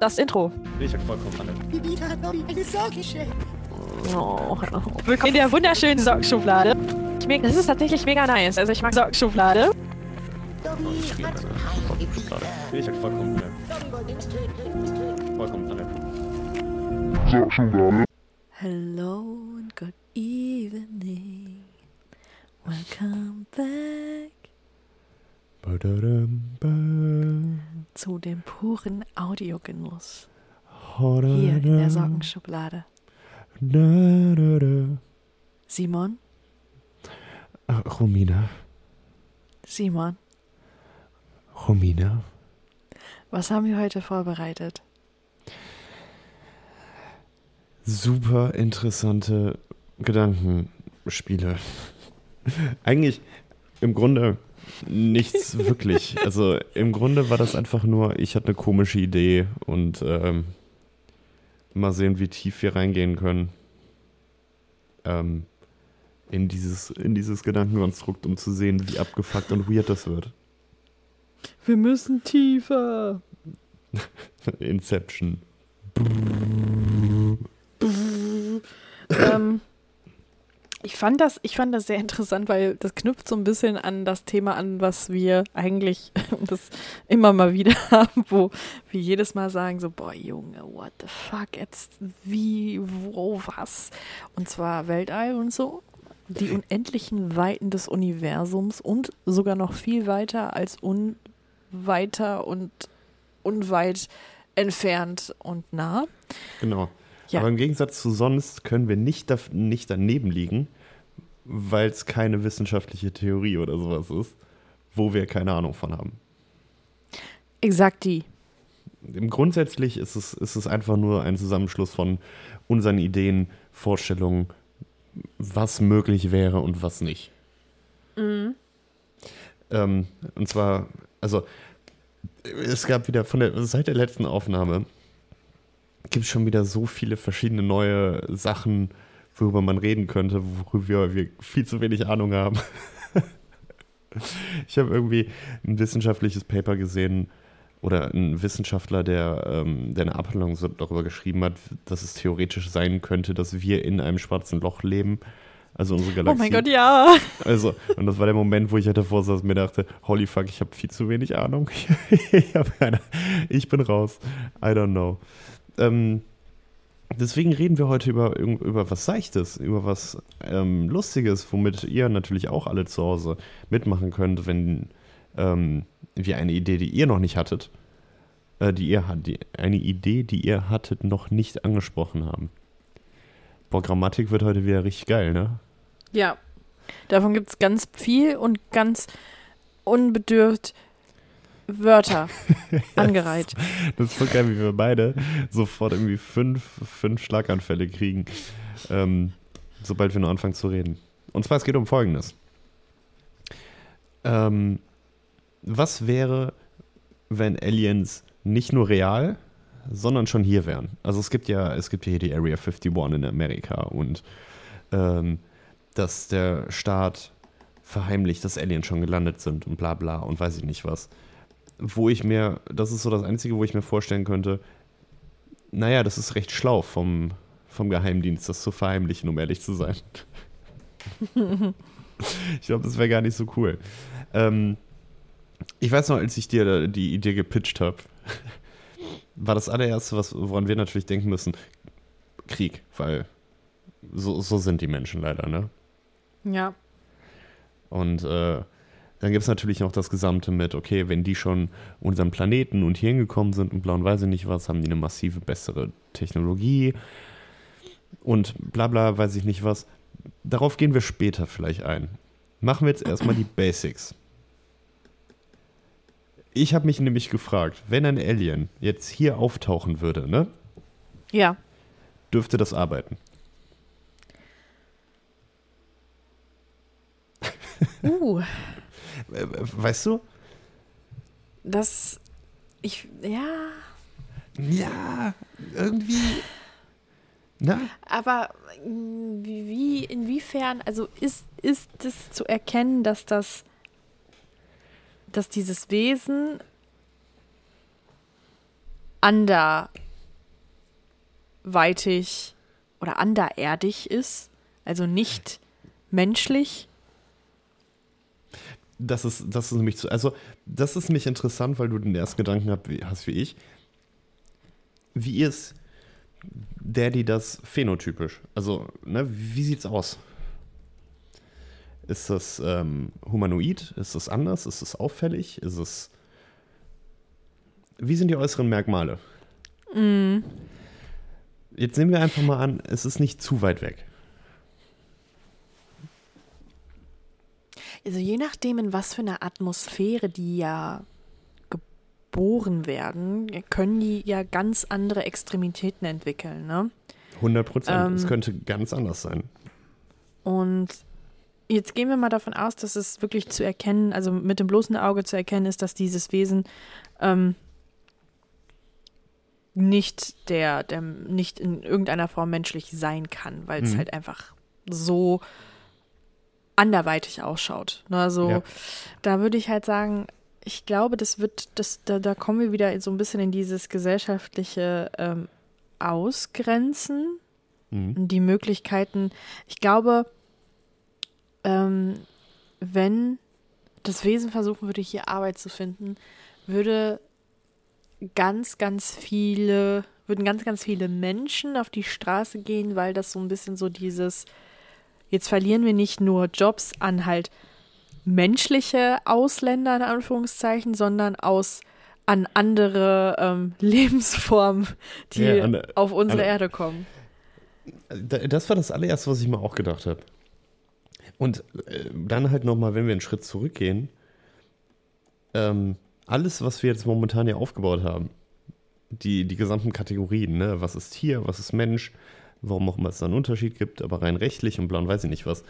das Intro. Ich hab vollkommen alle. Oh, willkommen in der wunderschönen Sockenschublade. Das ist tatsächlich mega nice. Also ich mag Sockenschublade. Nee, ich hab vollkommen alle. Vollkommen alle. Hello and good evening. Welcome back zu dem puren Audiogenuss hier in der Sockenschublade. Simon, Ach, Romina. Simon, Romina. was haben wir heute vorbereitet? Super interessante Gedankenspiele. Eigentlich im Grunde nichts wirklich. Also im Grunde war das einfach nur, ich hatte eine komische Idee und ähm, mal sehen, wie tief wir reingehen können. Ähm, in dieses, in dieses Gedankenkonstrukt, um zu sehen, wie abgefuckt und weird das wird. Wir müssen tiefer. Inception. ähm, ich fand das, ich fand das sehr interessant, weil das knüpft so ein bisschen an das Thema an, was wir eigentlich das immer mal wieder haben, wo wir jedes Mal sagen so, boah Junge, what the fuck, jetzt wie, wo, was? Und zwar Weltall und so. Die unendlichen Weiten des Universums und sogar noch viel weiter als unweiter und unweit entfernt und nah. Genau. Ja. Aber im Gegensatz zu sonst können wir nicht, daf- nicht daneben liegen, weil es keine wissenschaftliche Theorie oder sowas ist, wo wir keine Ahnung von haben. Exakt die. Grundsätzlich ist es, ist es einfach nur ein Zusammenschluss von unseren Ideen, Vorstellungen, was möglich wäre und was nicht. Ähm, und zwar, also es gab wieder von der seit der letzten Aufnahme gibt es schon wieder so viele verschiedene neue Sachen, worüber man reden könnte, worüber wir viel zu wenig Ahnung haben. ich habe irgendwie ein wissenschaftliches Paper gesehen oder ein Wissenschaftler, der, ähm, der eine Abhandlung so darüber geschrieben hat, dass es theoretisch sein könnte, dass wir in einem schwarzen Loch leben. Also unsere Oh Galaxie. mein Gott, ja. Also, und das war der Moment, wo ich halt davor saß und mir dachte, holy fuck, ich habe viel zu wenig Ahnung. ich, hab keine, ich bin raus. I don't know. Ähm, deswegen reden wir heute über, über was Seichtes, über was ähm, Lustiges, womit ihr natürlich auch alle zu Hause mitmachen könnt, wenn ähm, wir eine Idee, die ihr noch nicht hattet, äh, die ihr die, eine Idee, die ihr hattet, noch nicht angesprochen haben. Boah, Grammatik wird heute wieder richtig geil, ne? Ja. Davon gibt es ganz viel und ganz unbedürft Wörter angereiht. Das ist so geil, wie wir beide sofort irgendwie fünf, fünf Schlaganfälle kriegen, ähm, sobald wir nur anfangen zu reden. Und zwar, es geht um Folgendes. Ähm, was wäre, wenn Aliens nicht nur real, sondern schon hier wären? Also es gibt ja, es gibt ja hier die Area 51 in Amerika und ähm, dass der Staat verheimlicht, dass Aliens schon gelandet sind und bla bla und weiß ich nicht was wo ich mir, das ist so das Einzige, wo ich mir vorstellen könnte, naja, das ist recht schlau vom, vom Geheimdienst, das zu verheimlichen, um ehrlich zu sein. ich glaube, das wäre gar nicht so cool. Ähm, ich weiß noch, als ich dir die Idee gepitcht habe, war das allererste, was, woran wir natürlich denken müssen, Krieg, weil so, so sind die Menschen leider, ne? Ja. Und äh, dann gibt es natürlich noch das Gesamte mit, okay, wenn die schon unseren Planeten und hier hingekommen sind und blau und weiß ich nicht was, haben die eine massive bessere Technologie und bla bla, weiß ich nicht was. Darauf gehen wir später vielleicht ein. Machen wir jetzt erstmal die Basics. Ich habe mich nämlich gefragt, wenn ein Alien jetzt hier auftauchen würde, ne, Ja. dürfte das arbeiten? Uh, Weißt du? das. Ich. Ja. Ja, irgendwie. Na? Aber mm, wie, inwiefern, also ist, ist es zu erkennen, dass das, dass dieses Wesen anderweitig oder andererdig ist, also nicht menschlich. Das ist, das ist nämlich zu, also das ist nämlich interessant, weil du den ersten Gedanken hast wie, hast wie ich. Wie ist Daddy das phänotypisch? Also, ne, wie sieht's aus? Ist das ähm, humanoid? Ist das anders? Ist es auffällig? Ist es. Wie sind die äußeren Merkmale? Mm. Jetzt nehmen wir einfach mal an, es ist nicht zu weit weg. Also je nachdem, in was für einer Atmosphäre die ja geboren werden, können die ja ganz andere Extremitäten entwickeln. Ne? 100 Prozent. Ähm. es könnte ganz anders sein. Und jetzt gehen wir mal davon aus, dass es wirklich zu erkennen, also mit dem bloßen Auge zu erkennen ist, dass dieses Wesen ähm, nicht der, der nicht in irgendeiner Form menschlich sein kann, weil es Mhm. halt einfach so anderweitig ausschaut. Ne, Also Ja. da würde ich halt sagen, ich glaube, das wird, das, da, da kommen wir wieder so ein bisschen in dieses gesellschaftliche ähm, Ausgrenzen Mhm. die Möglichkeiten. Ich glaube, ähm, wenn das Wesen versuchen würde, hier Arbeit zu finden, würde ganz, ganz viele, würden ganz, ganz viele Menschen auf die Straße gehen, weil das so ein bisschen so dieses, jetzt verlieren wir nicht nur Jobs an halt menschliche Ausländer in Anführungszeichen, sondern aus an andere ähm, Lebensformen, die Ja, an- auf unsere an- Erde kommen. Da- Das war das allererste, was ich mir auch gedacht habe. Und äh, dann halt nochmal, wenn wir einen Schritt zurückgehen, ähm, alles, was wir jetzt momentan hier aufgebaut haben, die, die gesamten Kategorien, ne? was ist Tier, was ist Mensch, warum auch immer es da einen Unterschied gibt, aber rein rechtlich und blau und weiß ich nicht was.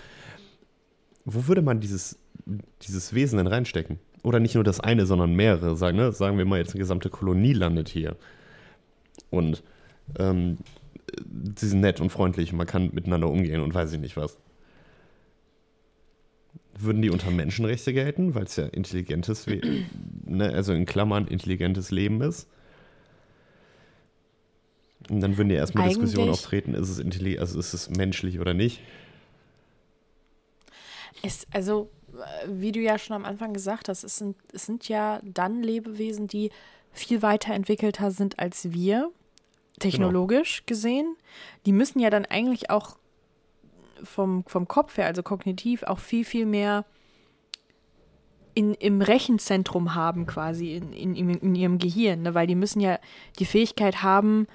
Wo würde man dieses, dieses Wesen denn reinstecken? Oder nicht nur das eine, sondern mehrere. Sagen, ne? sagen wir mal jetzt eine gesamte Kolonie landet hier. Und ähm, sie sind nett und freundlich und man kann miteinander umgehen und weiß ich nicht was. Würden die unter Menschenrechte gelten, weil es ja intelligentes, ne, also in Klammern intelligentes Leben ist? Und dann würden ja erstmal Diskussionen auftreten, ist es intelligent, also ist es menschlich oder nicht? Es, also, wie du ja schon am Anfang gesagt hast, es sind, es sind ja dann Lebewesen, die viel weiterentwickelter sind als wir, technologisch gesehen. Die müssen ja dann eigentlich auch vom, vom Kopf her, also kognitiv, auch viel, viel mehr in, im Rechenzentrum haben, quasi in, in, in, in ihrem Gehirn, ne? weil die müssen ja die Fähigkeit haben,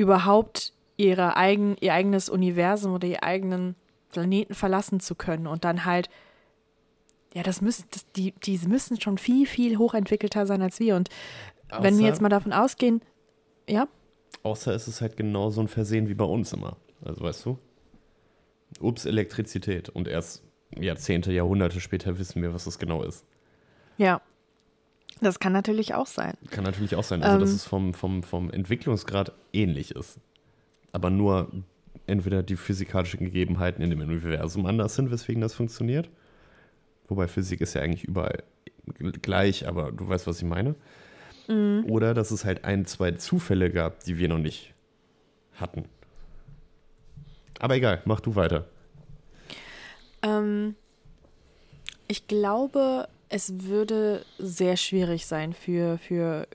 überhaupt ihre eigen, ihr eigenes Universum oder ihr eigenen Planeten verlassen zu können und dann halt, ja, das müssen, das, die, die müssen schon viel, viel hochentwickelter sein als wir. Und wenn wir Außer- jetzt mal davon ausgehen, ja, Außer es ist halt genau so ein Versehen wie bei uns immer. Also weißt du? Ups, Elektrizität. Und erst Jahrzehnte, Jahrhunderte später wissen wir, was das genau ist. ja, das kann natürlich auch sein. Kann natürlich auch sein, also dass Ähm. es vom, vom, vom Entwicklungsgrad ähnlich ist. Aber nur entweder die physikalischen Gegebenheiten in dem Universum anders sind, weswegen das funktioniert. Wobei Physik ist ja eigentlich überall gleich, aber du weißt, was ich meine. Oder dass es halt ein, zwei Zufälle gab, die wir noch nicht hatten. Aber egal, mach du weiter. Ähm, ich glaube, es würde sehr schwierig sein für, für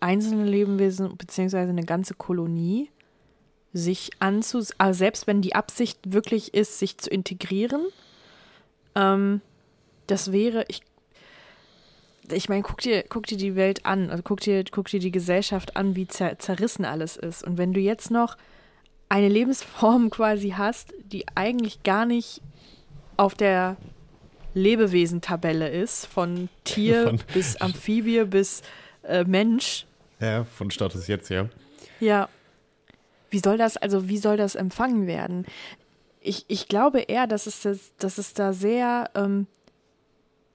einzelne Lebewesen beziehungsweise eine ganze Kolonie, sich anzus... Also selbst wenn die Absicht wirklich ist, sich zu integrieren, ähm, das wäre, ich ich meine, guck dir, guck dir die Welt an, also guck dir, guck dir die Gesellschaft an, wie zer zerrissen alles ist. Und wenn du jetzt noch eine Lebensform quasi hast, die eigentlich gar nicht auf der Lebewesen-Tabelle ist, von Tier Von- bis Amphibie bis äh, Mensch, Ja, von Status jetzt, ja. ja. Wie soll das, also wie soll das empfangen werden? Ich, ich glaube eher, dass es, das, dass es da sehr, ähm,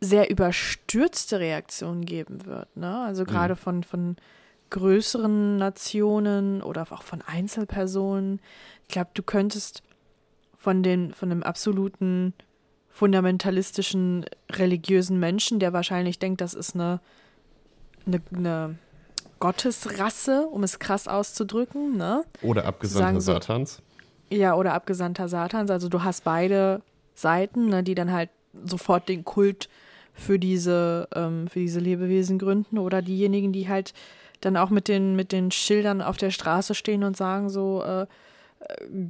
sehr überstürzte Reaktionen geben wird. Ne? Also gerade von, von größeren Nationen oder auch von Einzelpersonen. Ich glaube, du könntest von, den, von dem absoluten fundamentalistischen religiösen Menschen, der wahrscheinlich denkt, das ist eine, eine, eine Gottesrasse, um es krass auszudrücken, ne? Oder Abgesandter so- Satans. Ja, oder Abgesandter Satans. Also du hast beide Seiten, ne, die dann halt sofort den Kult für diese, ähm, für diese Lebewesen gründen. Oder diejenigen, die halt dann auch mit den, mit den Schildern auf der Straße stehen und sagen so, äh,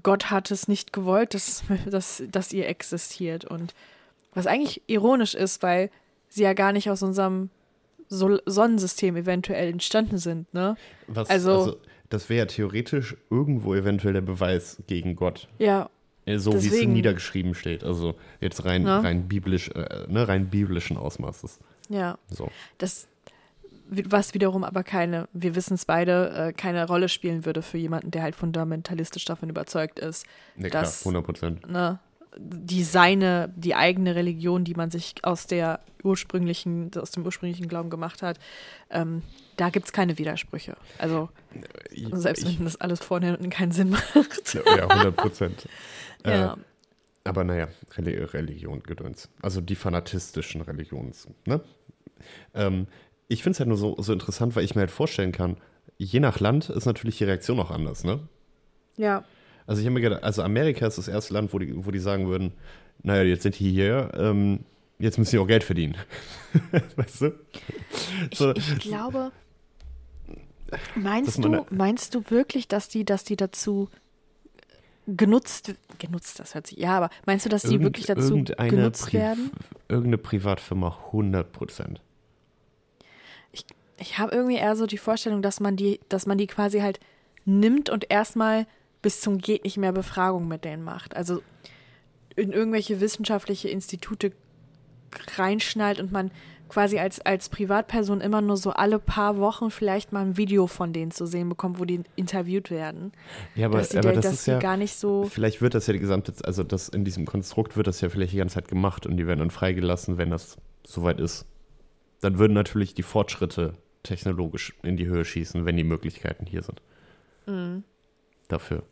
Gott hat es nicht gewollt, dass, dass, dass ihr existiert. Und was eigentlich ironisch ist, weil sie ja gar nicht aus unserem Sol Sonnensystem eventuell entstanden sind, ne? Was, Also- also, das wäre ja theoretisch irgendwo eventuell der Beweis gegen Gott. Ja, Äh, So wie es niedergeschrieben steht. Also jetzt rein, Ja. rein biblisch, äh, ne, rein biblischen Ausmaßes. ja. So. Das, was wiederum aber keine, wir wissen es beide, äh, keine Rolle spielen würde für jemanden, der halt fundamentalistisch davon überzeugt ist, Ne, klar, Das- 100 Prozent. ne, die seine, die eigene Religion, die man sich aus der ursprünglichen, aus dem ursprünglichen Glauben gemacht hat, ähm, da gibt es keine Widersprüche. Also selbst ich, wenn das alles vorne und hinten keinen Sinn macht. Ja, 100 Prozent. ja. Äh, aber naja, Reli Religion, Gedöns. Also die fanatistischen Religions. Ne? Ähm, ich finde es halt nur so, so interessant, weil ich mir halt vorstellen kann, je nach Land ist natürlich die Reaktion auch anders, ne? ja. Also ich habe mir gedacht, also Amerika ist das erste Land, wo die, wo die sagen würden, naja, jetzt sind die hier, ähm, jetzt müssen die auch Geld verdienen. weißt du? So, Ich, ich glaube, meinst du, meinst du wirklich, dass die, dass die dazu genutzt, genutzt, das hört sich, ja, aber meinst du, dass die Irgend- wirklich dazu genutzt Pri- werden? Irgendeine Privatfirma, 100 Prozent. Ich habe irgendwie eher so die Vorstellung, dass man die, dass man die quasi halt nimmt und erstmal bis zum geht nicht mehr Befragung mit denen macht. Also in irgendwelche wissenschaftliche Institute reinschnallt und man quasi als, als Privatperson immer nur so alle paar Wochen vielleicht mal ein Video von denen zu sehen bekommt, wo die interviewt werden. Ja, aber, dass aber da- das dass ist ja, gar nicht so. vielleicht wird das ja die gesamte, also das in diesem Konstrukt wird das ja vielleicht die ganze Zeit gemacht und die werden dann freigelassen, wenn das soweit ist. Dann würden natürlich die Fortschritte technologisch in die Höhe schießen, wenn die Möglichkeiten hier sind. Mhm. Dafür.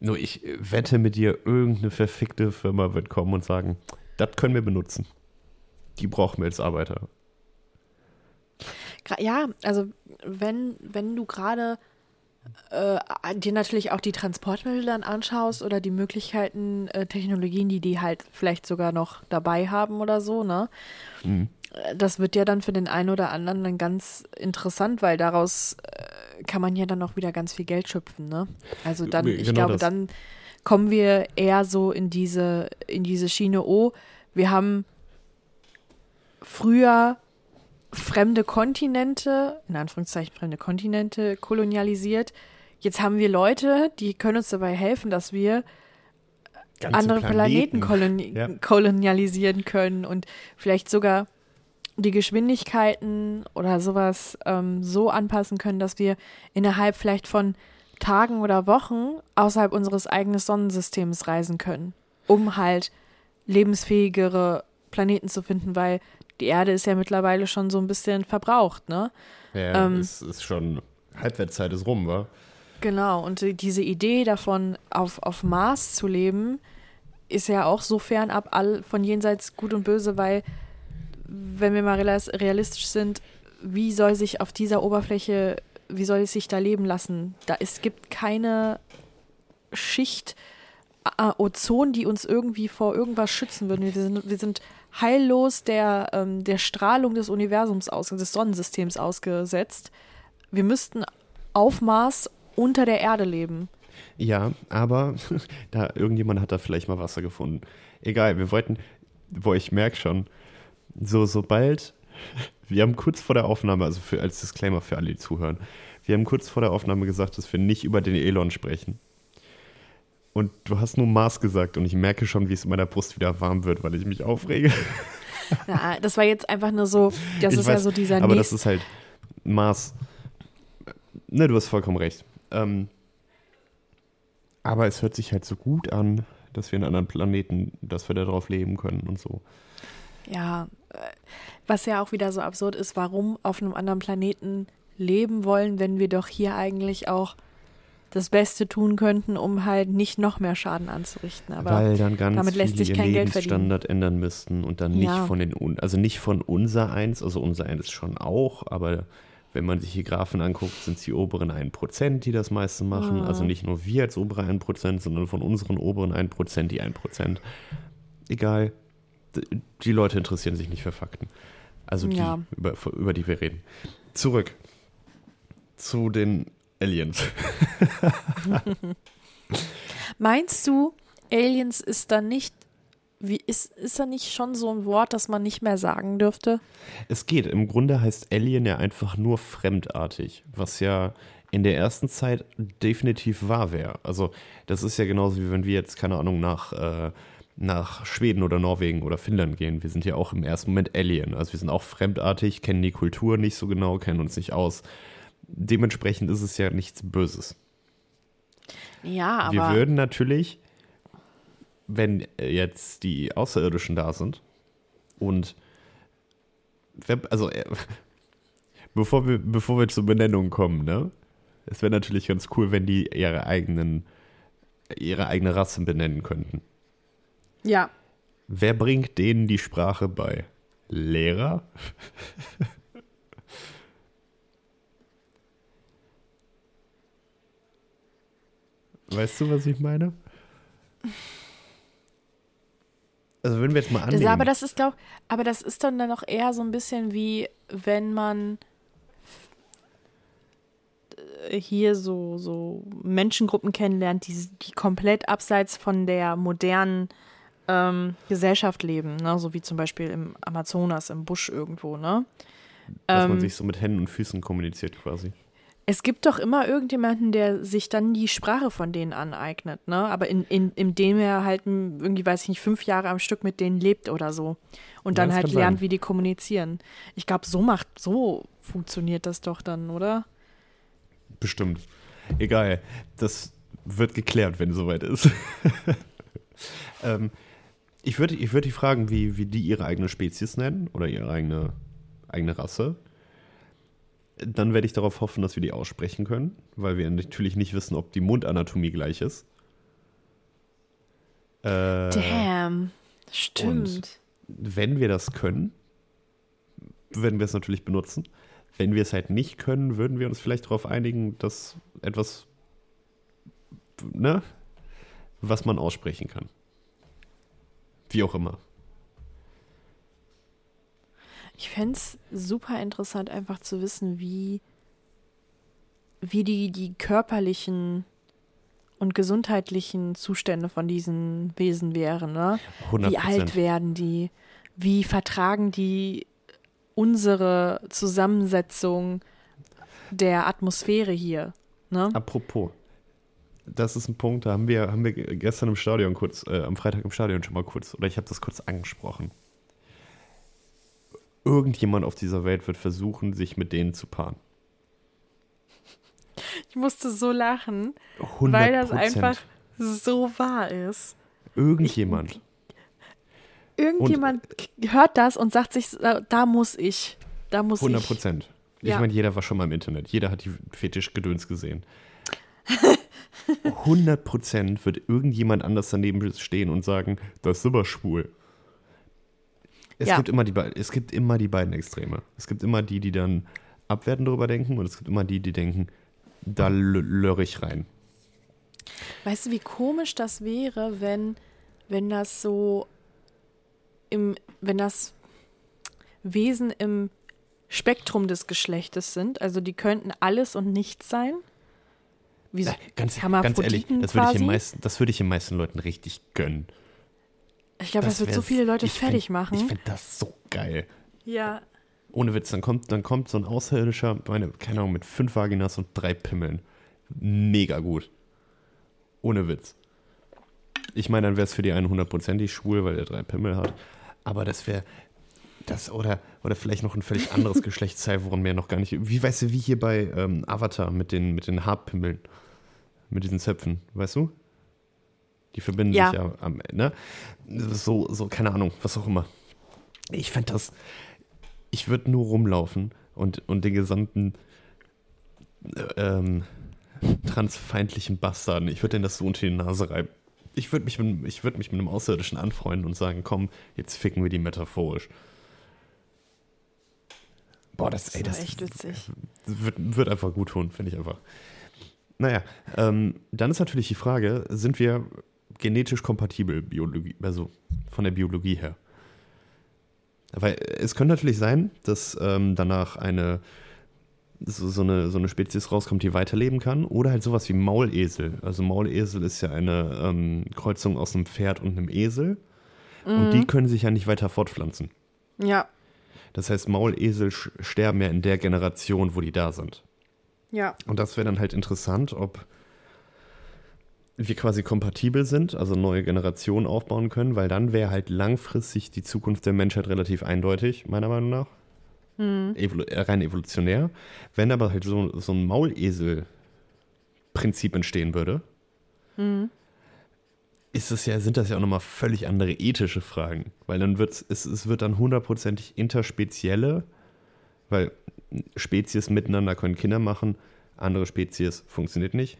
Nur ich äh, wette mit dir, irgendeine verfickte Firma wird kommen und sagen, das können wir benutzen. Die brauchen wir als Arbeiter. Ja, also wenn, wenn du gerade äh, dir natürlich auch die Transportmittel dann anschaust oder die Möglichkeiten, äh, Technologien, die die halt vielleicht sogar noch dabei haben oder so, ne? Mhm. Äh, Das wird ja dann für den einen oder anderen dann ganz interessant, weil daraus äh, kann man ja dann auch wieder ganz viel Geld schöpfen, ne? Also dann, ich Genau glaube, das. dann kommen wir eher so in diese, in diese Schiene, oh, wir haben früher fremde Kontinente, in Anführungszeichen fremde Kontinente kolonialisiert. Jetzt haben wir Leute, die können uns dabei helfen, dass wir Ganze andere Planeten, koloni Ja. kolonialisieren können und vielleicht sogar die Geschwindigkeiten oder sowas ähm, so anpassen können, dass wir innerhalb vielleicht von Tagen oder Wochen außerhalb unseres eigenen Sonnensystems reisen können, um halt lebensfähigere Planeten zu finden, weil die Erde ist ja mittlerweile schon so ein bisschen verbraucht, ne? Ja, Ähm, es ist schon, Halbwertszeit ist rum, wa? Genau, und die- diese Idee davon, auf, auf Mars zu leben, ist ja auch so fernab all von jenseits Gut und Böse, weil, wenn wir mal realis- realistisch sind, wie soll sich auf dieser Oberfläche, wie soll es sich da leben lassen? Da es gibt keine Schicht äh, Ozon, die uns irgendwie vor irgendwas schützen würden. Wir sind, wir sind heillos der, ähm, der Strahlung des Universums aus, des Sonnensystems ausgesetzt. Wir müssten auf Mars unter der Erde leben. Ja, aber da irgendjemand hat da vielleicht mal Wasser gefunden. Egal, wir wollten, wo ich merke schon, so sobald wir haben kurz vor der Aufnahme, also für, als Disclaimer für alle, die zuhören, wir haben kurz vor der Aufnahme gesagt, dass wir nicht über den Elon sprechen. Und du hast nur Mars gesagt und ich merke schon, wie es in meiner Brust wieder warm wird, weil ich mich aufrege. Na, das war jetzt einfach nur so, das Ich ist ja weiß, so dieser Aber das nächste. ist halt Mars. Ne, du hast vollkommen recht. Ähm, aber es hört sich halt so gut an, dass wir in anderen Planeten, dass wir da drauf leben können und so. Ja, äh, was ja auch wieder so absurd ist, warum auf einem anderen Planeten leben wollen, wenn wir doch hier eigentlich auch das Beste tun könnten, um halt nicht noch mehr Schaden anzurichten. Aber Weil dann ganz damit lässt sich kein Geld verdienen. Lebensstandard ändern müssten und dann nicht Ja. von den, Un- also nicht von unser eins, also unser eins schon auch, aber Wenn man sich die Graphen anguckt, sind es die oberen 1%, die das meiste machen. Also nicht nur wir als obere 1%, sondern von unseren oberen 1% die 1%. Egal. Die Leute interessieren sich nicht für Fakten. Also die, Ja. über, über die wir reden. Zurück zu den Aliens. Meinst du, Aliens ist dann nicht, wie ist, ist da nicht schon so ein Wort, das man nicht mehr sagen dürfte? Es geht. Im Grunde heißt Alien ja einfach nur fremdartig, was ja in der ersten Zeit definitiv wahr wäre. Also das ist ja genauso wie wenn wir jetzt, keine Ahnung, nach, äh, nach Schweden oder Norwegen oder Finnland gehen. Wir sind ja auch im ersten Moment Alien. Also wir sind auch fremdartig, kennen die Kultur nicht so genau, kennen uns nicht aus. Dementsprechend ist es ja nichts Böses. Ja, aber. Wir würden natürlich, wenn jetzt die Außerirdischen da sind und also äh, bevor wir, bevor wir zur Benennung kommen, ne? Es wäre natürlich ganz cool, wenn die ihre eigenen, ihre eigene Rasse benennen könnten. Ja. Wer bringt denen die Sprache bei? Lehrer? Weißt du, was ich meine? Also wenn wir jetzt mal Das, annehmen, aber das ist, glaub, aber das ist dann dann auch eher so ein bisschen wie, wenn man äh, hier so, so Menschengruppen kennenlernt, die, die komplett abseits von der modernen ähm, Gesellschaft leben, ne? so wie zum Beispiel im Amazonas, im Busch irgendwo. Ne? dass man ähm, sich so mit Händen und Füßen kommuniziert quasi. Es gibt doch immer irgendjemanden, der sich dann die Sprache von denen aneignet, ne? Aber in, in, indem er halt irgendwie, weiß ich nicht, fünf Jahre am Stück mit denen lebt oder so. Und Ja, dann halt lernt, sein. wie die kommunizieren. Ich glaube, so macht, so funktioniert das doch dann, oder? Bestimmt. Egal. Das wird geklärt, wenn es soweit ist. ähm, ich würde ich würd die fragen, wie, wie die ihre eigene Spezies nennen oder ihre eigene, eigene Rasse. Dann werde ich darauf hoffen, dass wir die aussprechen können, weil wir natürlich nicht wissen, ob die Mundanatomie gleich ist. Äh, Damn. Stimmt. wenn wir das können, werden wir es natürlich benutzen. Wenn wir es halt nicht können, würden wir uns vielleicht darauf einigen, dass etwas, ne, was man aussprechen kann. Wie auch immer. Ich fände es super interessant, einfach zu wissen, wie, wie die, die körperlichen und gesundheitlichen Zustände von diesen Wesen wären, ne? 100 Wie alt werden die? Wie vertragen die unsere Zusammensetzung der Atmosphäre hier? Ne? Apropos, das ist ein Punkt, da haben wir, haben wir gestern im Stadion kurz, äh, am Freitag im Stadion schon mal kurz, oder ich habe das kurz angesprochen. Irgendjemand auf dieser Welt wird versuchen, sich mit denen zu paaren. Ich musste so lachen, 100%. weil das einfach so wahr ist. Irgendjemand. Irgendjemand hört das und sagt sich, da, da muss ich. Da muss 100 ich. Prozent. Ich Ja. meine, jeder war schon mal im Internet. Jeder hat die Fetischgedöns gesehen. 100 Prozent wird irgendjemand anders daneben stehen und sagen, das ist aber schwul. Es, Ja. gibt immer die, es gibt immer die beiden Extreme. Es gibt immer die, die dann abwertend darüber denken und es gibt immer die, die denken, da lö- lörr ich rein. Weißt du, wie komisch das wäre, wenn, wenn das so im, wenn das Wesen im Spektrum des Geschlechtes sind, also die könnten alles und nichts sein? Wie so Ganz, ganz ehrlich, das würde ich, den meisten- das würde ich den meisten Leuten richtig gönnen. Ich glaube, das, wird so viele Leute fertig fänd- machen. Ich finde das so geil. ja. Ohne Witz, dann kommt, dann kommt so ein Außerirdischer, meine, keine Ahnung, mit fünf Vaginas und drei Pimmeln. Mega gut. Ohne Witz. Ich meine, dann wäre es für die einen hundertprozentig schwul, weil er drei Pimmel hat. Aber das wäre. Das, oder, oder vielleicht noch ein völlig anderes Geschlechtsteil, woran wir noch gar nicht. Wie weißt du, wie hier bei ähm, Avatar mit den, mit den Haarpimmeln, mit diesen Zöpfen, weißt du? Die verbinden Ja. sich ja am Ende. So, so, keine Ahnung, was auch immer. Ich fände das. Ich würde nur rumlaufen und, und den gesamten äh, ähm, transfeindlichen Bastarden, ich würde denen das so unter die Nase reiben. Ich würde mich, mit- ich würd mich mit einem Außerirdischen anfreunden und sagen, komm, jetzt ficken wir die metaphorisch. Boah, das, ey, das echt witzig. Wird, wird einfach gut tun, finde ich einfach. Naja, ähm, dann ist natürlich die Frage, sind wir genetisch kompatibel, Biologie, also von der Biologie her? Weil es könnte natürlich sein, dass ähm, danach eine so, so, eine so eine Spezies rauskommt, die weiterleben kann, oder halt sowas wie Maulesel. Also Maulesel ist ja eine ähm, Kreuzung aus einem Pferd und einem Esel. Und die können sich ja nicht weiter fortpflanzen. Ja, Das heißt, Maulesel sterben ja in der Generation, wo die da sind. Ja. Und das wäre dann halt interessant, ob wir quasi kompatibel sind, also neue Generationen aufbauen können, weil dann wäre halt langfristig die Zukunft der Menschheit relativ eindeutig, meiner Meinung nach. Evolu äh, rein evolutionär. Wenn aber halt so, so ein Maulesel-Prinzip entstehen würde, ist es ja, sind das ja auch nochmal völlig andere ethische Fragen. Weil dann wird es, es wird dann hundertprozentig interspezielle, weil Spezies miteinander können Kinder machen, andere Spezies funktioniert nicht.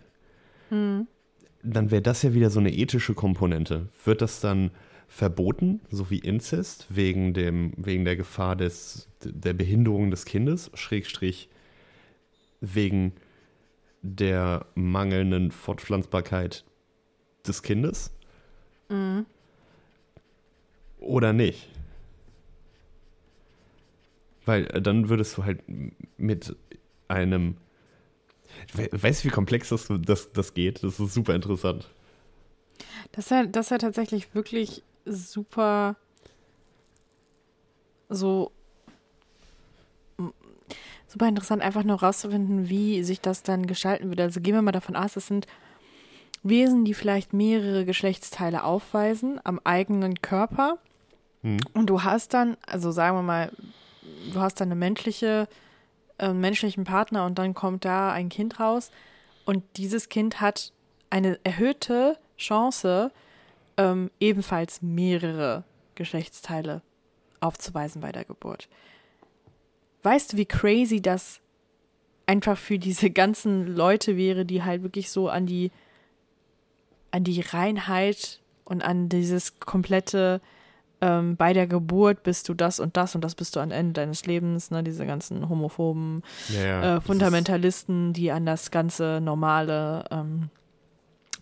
Dann wäre das ja wieder so eine ethische Komponente. Wird das dann verboten, so wie Inzest, wegen, dem, wegen der Gefahr des, der Behinderung des Kindes, Schrägstrich wegen der mangelnden Fortpflanzbarkeit des Kindes? Oder nicht? Weil äh, dann würdest du halt mit einem. We weißt du, wie komplex das, das, das geht? Das ist super interessant. Das ist ja, das ist ja tatsächlich wirklich super so m- super interessant, einfach nur rauszufinden, wie sich das dann gestalten würde. Also gehen wir mal davon aus, das sind Wesen, die vielleicht mehrere Geschlechtsteile aufweisen am eigenen Körper. Hm. Und du hast dann, also sagen wir mal, du hast dann eine menschliche, äh, einen menschlichen Partner und dann kommt da ein Kind raus und dieses Kind hat eine erhöhte Chance, ähm, ebenfalls mehrere Geschlechtsteile aufzuweisen bei der Geburt. Weißt du, wie crazy das einfach für diese ganzen Leute wäre, die halt wirklich so an die an die Reinheit und an dieses komplette ähm, bei der Geburt bist du das und das und das bist du am Ende deines Lebens, ne, diese ganzen homophoben Ja, ja. äh, Fundamentalisten, die an das ganze normale, ähm,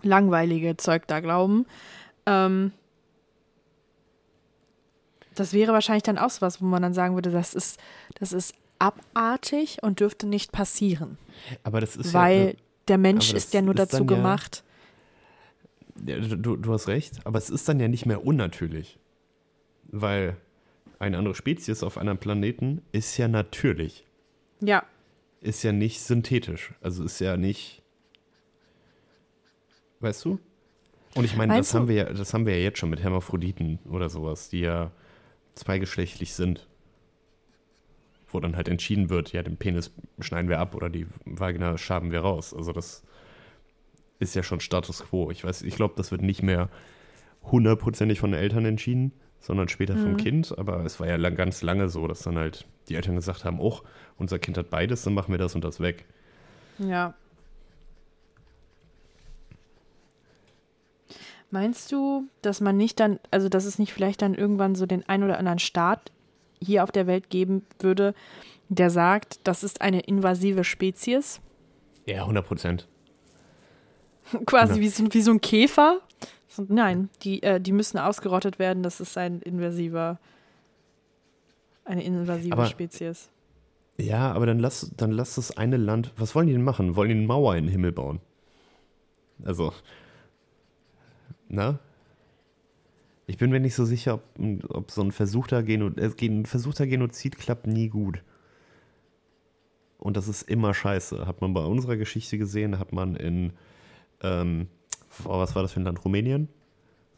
langweilige Zeug da glauben. Ähm, das wäre wahrscheinlich dann auch so was, wo man dann sagen würde, das ist, das ist abartig und dürfte nicht passieren. Aber das ist weil ja. der Mensch aber das ist ja nur dazu gemacht. Ja, du, du hast recht, aber es ist dann ja nicht mehr unnatürlich. Weil eine andere Spezies auf einem Planeten ist ja natürlich. Ja, Ist ja nicht synthetisch. Also ist ja nicht. Weißt du? Und ich meine, das haben, wir ja, das haben wir ja jetzt schon mit Hermaphroditen oder sowas, die ja zweigeschlechtlich sind. Wo dann halt entschieden wird, ja, den Penis schneiden wir ab oder die Vagina schaben wir raus. Also das ist ja schon Status quo. Ich weiß, ich glaube, das wird nicht mehr hundertprozentig von den Eltern entschieden, sondern später vom Kind. Aber es war ja lang, ganz lange so, dass dann halt die Eltern gesagt haben, oh, unser Kind hat beides, dann machen wir das und das weg. ja. Meinst du, dass man nicht dann, also dass es nicht vielleicht dann irgendwann so den ein oder anderen Staat hier auf der Welt geben würde, der sagt, das ist eine invasive Spezies? Ja, 100 Prozent. Quasi Ja. wie, so, wie so ein Käfer? Nein, die, äh, die müssen ausgerottet werden, das ist ein invasiver, eine invasive Aber- Spezies. Ja, aber dann lass, dann lass das eine Land. Was wollen die denn machen? Wollen die eine Mauer in den Himmel bauen? Also. Na? Ich bin mir nicht so sicher, ob, ob so ein versuchter, Geno äh, ein versuchter Genozid klappt nie gut. Und das ist immer scheiße. Hat man bei unserer Geschichte gesehen, hat man in, ähm, oh, was war das für ein Land? Rumänien?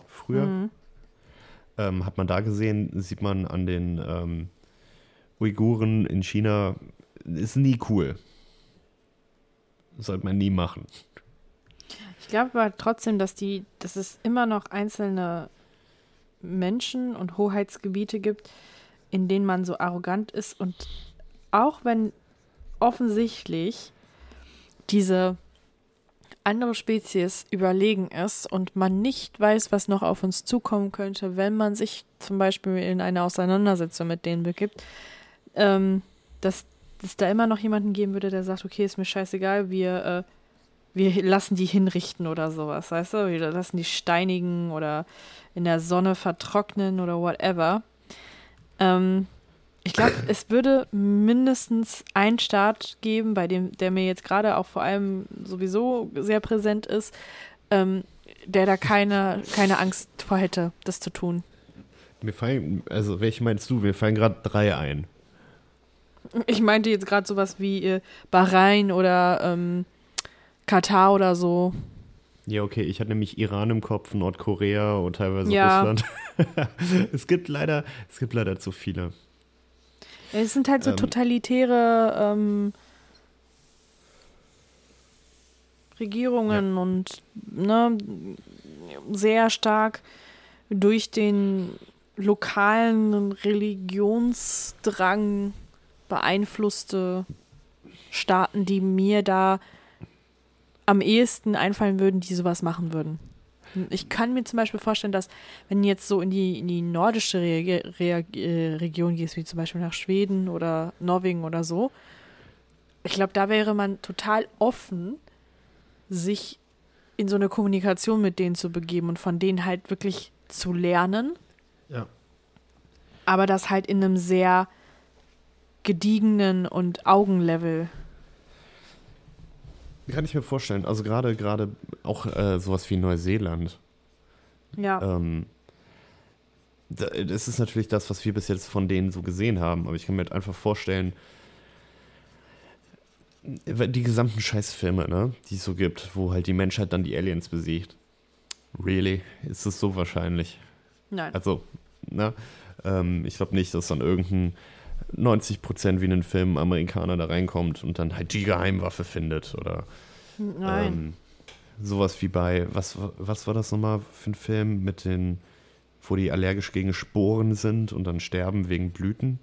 Früher? Ähm, hat man da gesehen, sieht man an den ähm, Uiguren in China, ist nie cool. Sollte man nie machen. Ich glaube aber trotzdem, dass die, dass es immer noch einzelne Menschen und Hoheitsgebiete gibt, in denen man so arrogant ist und auch wenn offensichtlich diese andere Spezies überlegen ist und man nicht weiß, was noch auf uns zukommen könnte, wenn man sich zum Beispiel in eine Auseinandersetzung mit denen begibt, ähm, dass es da immer noch jemanden geben würde, der sagt, okay, ist mir scheißegal, wir, äh, wir lassen die hinrichten oder sowas, weißt du? Wir lassen die steinigen oder in der Sonne vertrocknen oder whatever. Ähm, ich glaube, es würde mindestens einen Staat geben, bei dem, der mir jetzt gerade auch vor allem sowieso sehr präsent ist, ähm, der da keine, keine Angst vor hätte, das zu tun. Mir fallen, also welche meinst du? Mir fallen gerade drei ein. Ich meinte jetzt gerade sowas wie äh, Bahrain oder ähm, Katar oder so. Ja, okay, ich hatte nämlich Iran im Kopf, Nordkorea und teilweise Ja. Russland. es gibt leider, es gibt leider zu viele. Es sind halt so Ähm. totalitäre ähm, Regierungen und ne, sehr stark durch den lokalen Religionsdrang beeinflusste Staaten, die mir da am ehesten einfallen würden, die sowas machen würden. Ich kann mir zum Beispiel vorstellen, dass wenn du jetzt so in die, in die nordische Re Re äh, Region gehst, wie zum Beispiel nach Schweden oder Norwegen oder so, ich glaube, da wäre man total offen, sich in so eine Kommunikation mit denen zu begeben und von denen halt wirklich zu lernen, Ja. aber das halt in einem sehr gediegenen und Augenlevel. Kann ich mir vorstellen. Also gerade, gerade auch äh, sowas wie Neuseeland. Ja. Ähm, da- das ist natürlich das, was wir bis jetzt von denen so gesehen haben. Aber ich kann mir halt einfach vorstellen, die gesamten Scheißfilme, ne, die es so gibt, wo halt die Menschheit dann die Aliens besiegt. Really? Ist es so wahrscheinlich? Nein. Also, ne? Ähm, ich glaube nicht, dass dann irgendein 90 Prozent wie in einem Film Amerikaner da reinkommt und dann halt die Geheimwaffe findet oder Nein. ähm, sowas wie bei, was, was war das nochmal für ein Film mit den, wo die allergisch gegen Sporen sind und dann sterben wegen Blüten?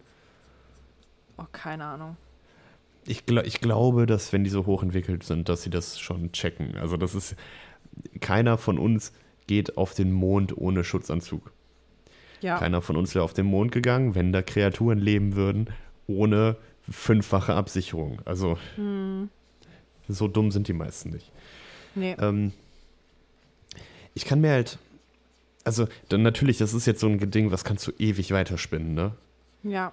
oh, keine Ahnung. Ich, gl ich glaube, dass wenn die so hochentwickelt sind, dass sie das schon checken. Also das ist, keiner von uns geht auf den Mond ohne Schutzanzug. Ja. Keiner von uns wäre auf den Mond gegangen, wenn da Kreaturen leben würden, ohne fünffache Absicherung. Also Hm, so dumm sind die meisten nicht. nee. Ähm, ich kann mir halt, also dann natürlich, das ist jetzt so ein Ding, was kannst du ewig weiterspinnen, ne? Ja.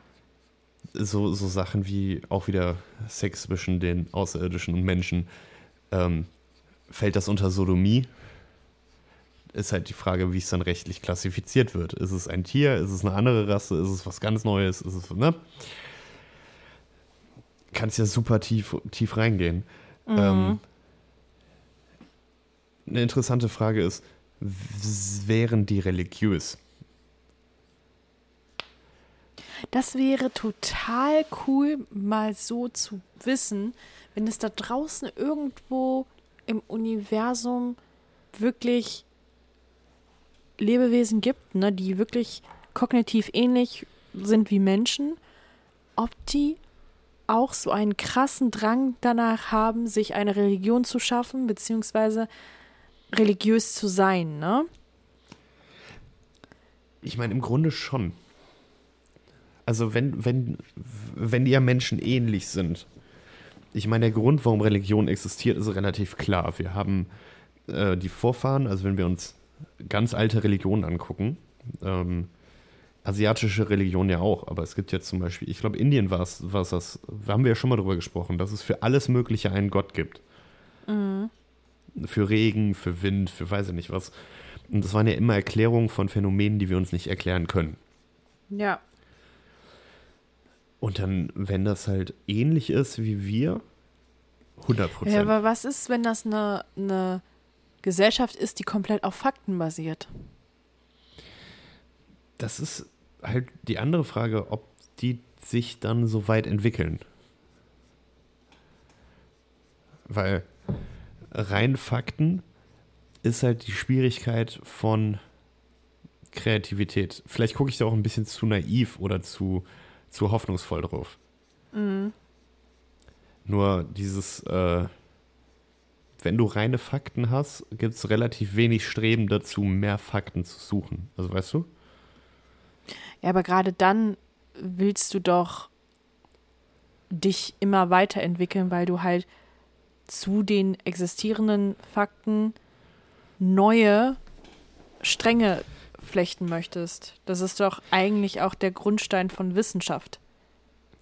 So, so Sachen wie auch wieder Sex zwischen den Außerirdischen und Menschen. Ähm, fällt das unter Sodomie? Ist halt die Frage, wie es dann rechtlich klassifiziert wird. Ist es ein Tier? Ist es eine andere Rasse? Ist es was ganz Neues? Ist es, ne? Kannst ja super tief, tief reingehen. Ähm, eine interessante Frage ist, wären die religiös? Das wäre total cool, mal so zu wissen, wenn es da draußen irgendwo im Universum wirklich Lebewesen gibt, ne, die wirklich kognitiv ähnlich sind wie Menschen, ob die auch so einen krassen Drang danach haben, sich eine Religion zu schaffen, beziehungsweise religiös zu sein, ne? Ich meine, im Grunde schon. Also wenn, wenn, wenn die ja Menschen ähnlich sind. Ich meine, der Grund, warum Religion existiert, ist relativ klar. Wir haben äh, die Vorfahren, also wenn wir uns ganz alte Religionen angucken, ähm, asiatische Religion ja auch, aber es gibt jetzt zum Beispiel, ich glaube, Indien war es war das, da haben wir ja schon mal drüber gesprochen, dass es für alles Mögliche einen Gott gibt. Für Regen, für Wind, für weiß ich nicht was. Und das waren ja immer Erklärungen von Phänomenen, die wir uns nicht erklären können. Ja. Und dann, wenn das halt ähnlich ist wie wir, 100 Ja, Prozent. aber was ist, wenn das eine, eine Gesellschaft ist, die komplett auf Fakten basiert? das ist halt die andere Frage, ob die sich dann so weit entwickeln. Weil rein Fakten ist halt die Schwierigkeit von Kreativität. Vielleicht gucke ich da auch ein bisschen zu naiv oder zu, zu hoffnungsvoll drauf. Nur dieses, äh, wenn du reine Fakten hast, gibt es relativ wenig Streben dazu, mehr Fakten zu suchen. Also weißt du? Ja, aber gerade dann willst du doch dich immer weiterentwickeln, weil du halt zu den existierenden Fakten neue Stränge flechten möchtest. Das ist doch eigentlich auch der Grundstein von Wissenschaft,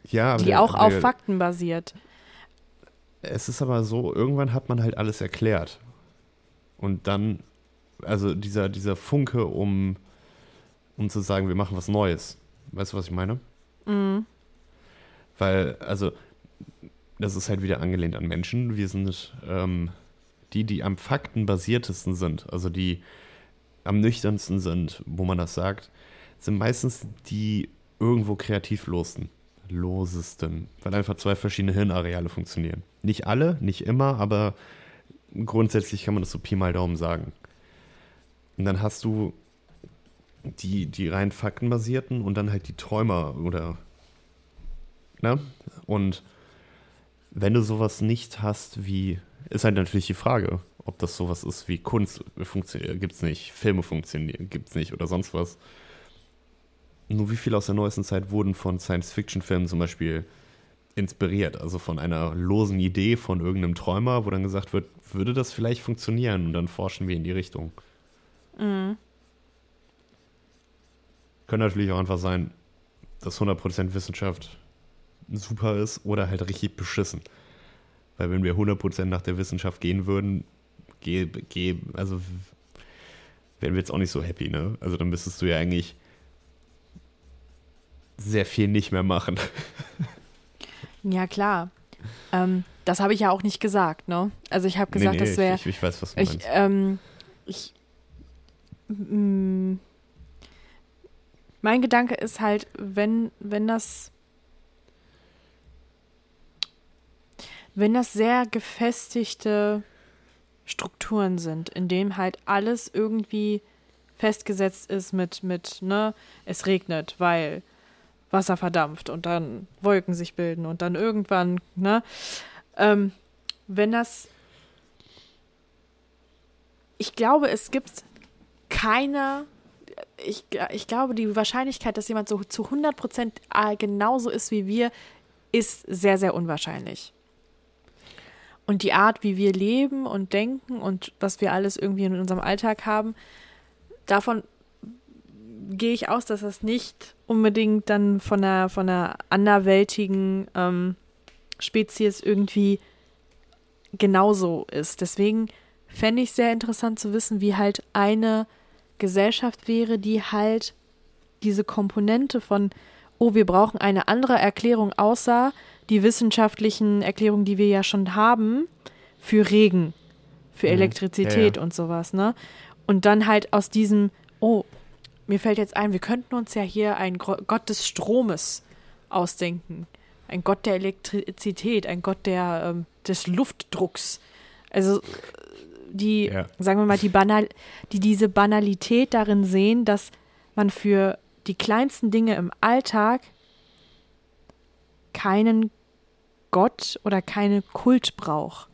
Ja, die der- auch aber auf der- Fakten basiert. Es ist aber so, irgendwann hat man halt alles erklärt. Und dann, also dieser, dieser Funke, um, um zu sagen, wir machen was Neues. Weißt du, was ich meine? Mhm. Weil, also, das ist halt wieder angelehnt an Menschen. Wir sind ähm, die, die am faktenbasiertesten sind, also die am nüchternsten sind, wo man das sagt, sind meistens die irgendwo kreativlosesten. Losesten. Weil einfach zwei verschiedene Hirnareale funktionieren. Nicht alle, nicht immer, aber grundsätzlich kann man das so Pi mal Daumen sagen. Und dann hast du die, die rein faktenbasierten und dann halt die Träumer oder Ne? Und wenn du sowas nicht hast wie, ist halt natürlich die Frage, ob das sowas ist wie Kunst funktioniert, gibt's nicht, Filme funktionieren, gibt's nicht oder sonst was. Nur wie viel aus der neuesten Zeit wurden von Science-Fiction-Filmen zum Beispiel inspiriert, also von einer losen Idee von irgendeinem Träumer, wo dann gesagt wird, würde das vielleicht funktionieren und dann forschen wir in die Richtung. Mhm. Könnte natürlich auch einfach sein, dass 100% Wissenschaft super ist oder halt richtig beschissen. Weil wenn wir 100% nach der Wissenschaft gehen würden, geh, geh, also wären wir jetzt auch nicht so happy, ne? Also dann müsstest du ja eigentlich sehr viel nicht mehr machen. Ja, klar. Ähm, das habe ich ja auch nicht gesagt, ne? Also ich habe gesagt, Nee, nee, das wäre. ich, ich, weiß, was du Ich, meinst. ähm, ich, mm, mein Gedanke ist halt, wenn, wenn das, wenn das sehr gefestigte Strukturen sind, in dem halt alles irgendwie festgesetzt ist mit, mit, ne, es regnet, weil Wasser verdampft und dann Wolken sich bilden und dann irgendwann, ne, ähm, wenn das ich glaube, es gibt keine, ich, ich glaube, die Wahrscheinlichkeit, dass jemand so zu 100 Prozent genauso ist wie wir, ist sehr, sehr unwahrscheinlich. Und die Art, wie wir leben und denken und was wir alles irgendwie in unserem Alltag haben, davon gehe ich aus, dass das nicht unbedingt dann von einer, von einer anderweltigen ähm, Spezies irgendwie genauso ist. Deswegen fände ich sehr interessant zu wissen, wie halt eine Gesellschaft wäre, die halt diese Komponente von, oh, wir brauchen eine andere Erklärung außer die wissenschaftlichen Erklärungen, die wir ja schon haben, für Regen, für Mhm. Elektrizität Ja, ja. und sowas, ne? Und dann halt aus diesem, oh, mir fällt jetzt ein, wir könnten uns ja hier einen Gott des Stromes ausdenken. Ein Gott der Elektrizität, ein Gott der, ähm, des Luftdrucks. Also die, Ja. sagen wir mal, die, Banal, die diese Banalität darin sehen, dass man für die kleinsten Dinge im Alltag keinen Gott oder keine Kult braucht.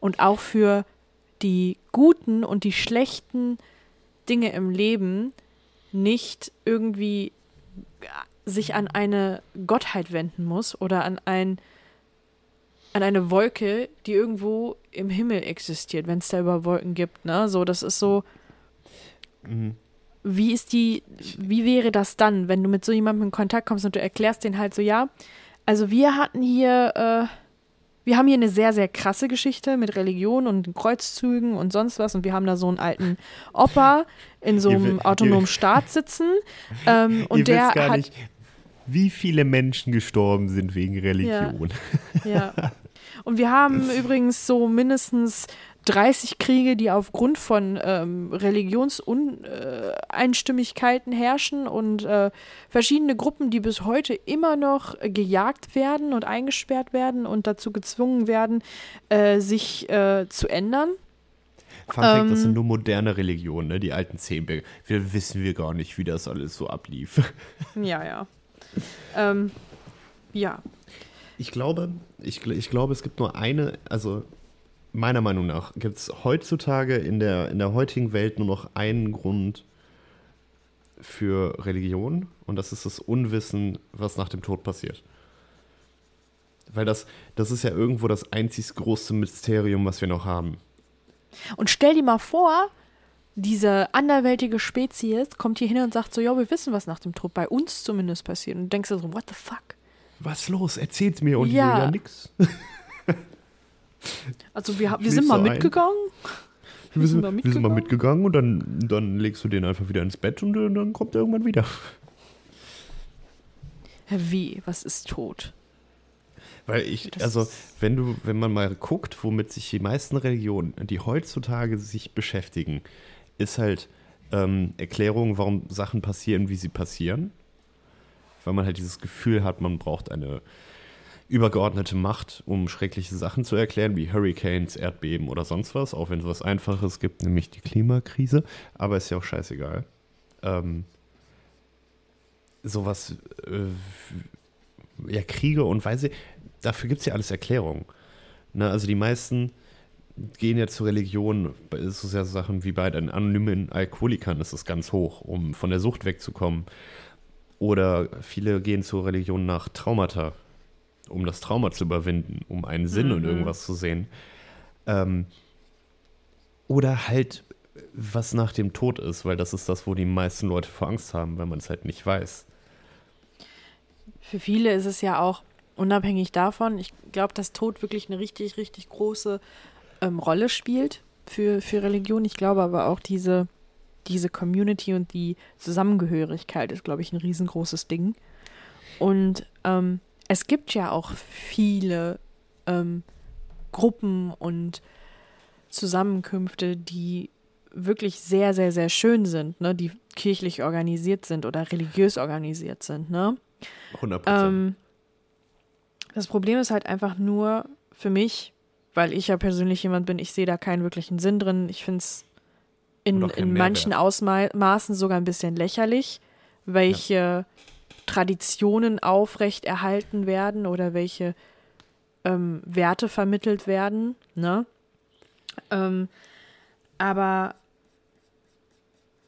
Und auch für die guten und die schlechten Dinge im Leben nicht irgendwie sich an eine Gottheit wenden muss oder an ein an eine Wolke, die irgendwo im Himmel existiert, wenn es da über Wolken gibt, ne? So, das ist so, Mhm. wie ist die, wie wäre das dann, wenn du mit so jemandem in Kontakt kommst und du erklärst den halt so, ja, also wir hatten hier, äh, wir haben hier eine sehr, sehr krasse Geschichte mit Religion und Kreuzzügen und sonst was und wir haben da so einen alten Opa in so Ihr einem will- autonomen ihr- Staat sitzen ähm, und Ihr der gar hat, nicht, wie viele Menschen gestorben sind wegen Religion. Ja. Und wir haben übrigens so mindestens 30 Kriege, die aufgrund von ähm, Religionseinstimmigkeiten herrschen und äh, verschiedene Gruppen, die bis heute immer noch gejagt werden und eingesperrt werden und dazu gezwungen werden, äh, sich äh, zu ändern. Fun Fact, das Ähm, sind nur moderne Religionen, ne? die alten Zehnberge. Wir wissen wir gar nicht, wie das alles so ablief. Ja, ja. Ähm, ja. Ich glaube, ich, ich glaube, es gibt nur eine, also meiner Meinung nach gibt es heutzutage in der, in der heutigen Welt nur noch einen Grund für Religion und das ist das Unwissen, was nach dem Tod passiert. Weil das, das ist ja irgendwo das einzig große Mysterium, was wir noch haben. Und stell dir mal vor, diese anderweltige Spezies kommt hier hin und sagt so, ja, wir wissen, was nach dem Tod bei uns zumindest passiert. Und du denkst dir so, what the fuck? Was los? Erzähl's mir. Und Ja. ja, ja nix. Also wir, wir sind mal mitgegangen. Wir sind, mal wir sind mal mitgegangen? mitgegangen und dann, dann legst du den einfach wieder ins Bett und äh, dann kommt er irgendwann wieder. Hä, Wie? Was ist tot? Weil ich, also, wenn du, wenn man mal guckt, womit sich die meisten Religionen, die heutzutage sich beschäftigen, ist halt ähm, Erklärung, warum Sachen passieren, wie sie passieren. Weil man halt dieses Gefühl hat, man braucht eine übergeordnete Macht, um schreckliche Sachen zu erklären, wie Hurricanes, Erdbeben oder sonst was, auch wenn es was Einfaches gibt, nämlich die Klimakrise. Aber ist ja auch scheißegal. Ähm, sowas, äh, ja, Kriege und Weise, dafür gibt es ja alles Erklärungen. Ne, also die meisten gehen ja zur Religion, es ist ja Sachen wie bei den anonymen Alkoholikern ist es ganz hoch, um von der Sucht wegzukommen. Oder viele gehen zur Religion nach Traumata, um das Trauma zu überwinden, um einen Sinn und Mhm. irgendwas zu sehen. Ähm, oder halt, was nach dem Tod ist, weil das ist das, wo die meisten Leute vor Angst haben, weil man es halt nicht weiß. Für viele ist es ja auch unabhängig davon. Ich glaube, dass Tod wirklich eine richtig, richtig große ähm, Rolle spielt für, für Religion. Ich glaube aber auch diese, diese Community und die Zusammengehörigkeit ist, glaube ich, ein riesengroßes Ding. Und ähm, es gibt ja auch viele ähm, Gruppen und Zusammenkünfte, die wirklich sehr, sehr, sehr schön sind, ne? die kirchlich organisiert sind oder religiös organisiert sind. Ne? 100 Ähm, das Problem ist halt einfach nur für mich, weil ich ja persönlich jemand bin, ich sehe da keinen wirklichen Sinn drin. Ich finde es in, in manchen Ausmaßen sogar ein bisschen lächerlich, welche Traditionen aufrechterhalten werden oder welche ähm, Werte vermittelt werden. Ne? Ähm, aber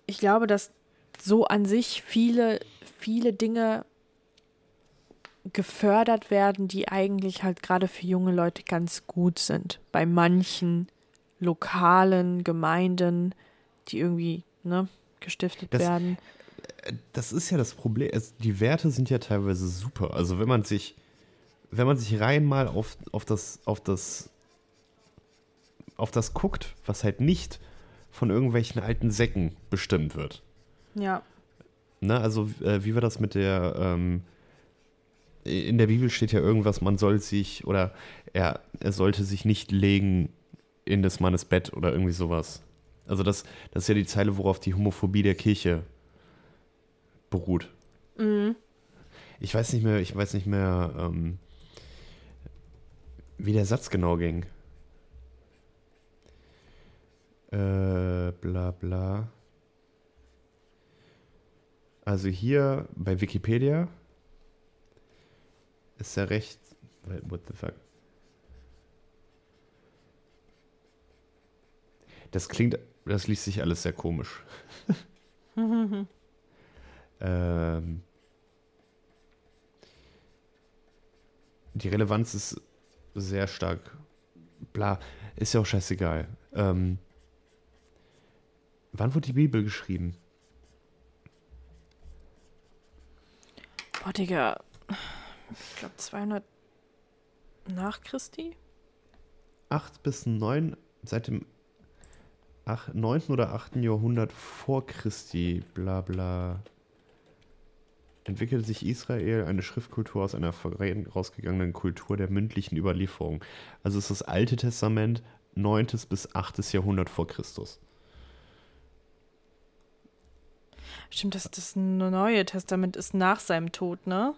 ich glaube, dass so an sich viele, viele Dinge gefördert werden, die eigentlich halt gerade für junge Leute ganz gut sind. Bei manchen lokalen Gemeinden, die irgendwie ne, gestiftet Das- werden. Das ist ja das Problem. Es, die Werte sind ja teilweise super. Also wenn man sich, wenn man sich rein mal auf, auf das, auf das, auf das guckt, was halt nicht von irgendwelchen alten Säcken bestimmt wird. Ja. Ne? Also äh, wie war das mit der, ähm, in der Bibel steht ja irgendwas, man soll sich oder er, er sollte sich nicht legen in des Mannes Bett oder irgendwie sowas. Also das, das ist ja die Zeile, worauf die Homophobie der Kirche beruht. Mhm. Ich weiß nicht mehr, ich weiß nicht mehr, ähm, wie der Satz genau ging. Äh, bla bla. Also hier bei Wikipedia ist ja recht. What the fuck? Das klingt, das liest sich alles sehr komisch. ähm, die Relevanz ist sehr stark. Bla, ist ja auch scheißegal. Ähm, wann wurde die Bibel geschrieben? Boah, Digga. Ich glaube 200 nach Christi? 8 bis 9, seit dem 8, 9. oder 8. Jahrhundert vor Christi, bla bla. Entwickelte sich Israel eine Schriftkultur aus einer vorausgegangenen Kultur der mündlichen Überlieferung. Also ist das Alte Testament 9. bis 8. Jahrhundert vor Christus. Stimmt, das, das Neue Testament ist nach seinem Tod, ne?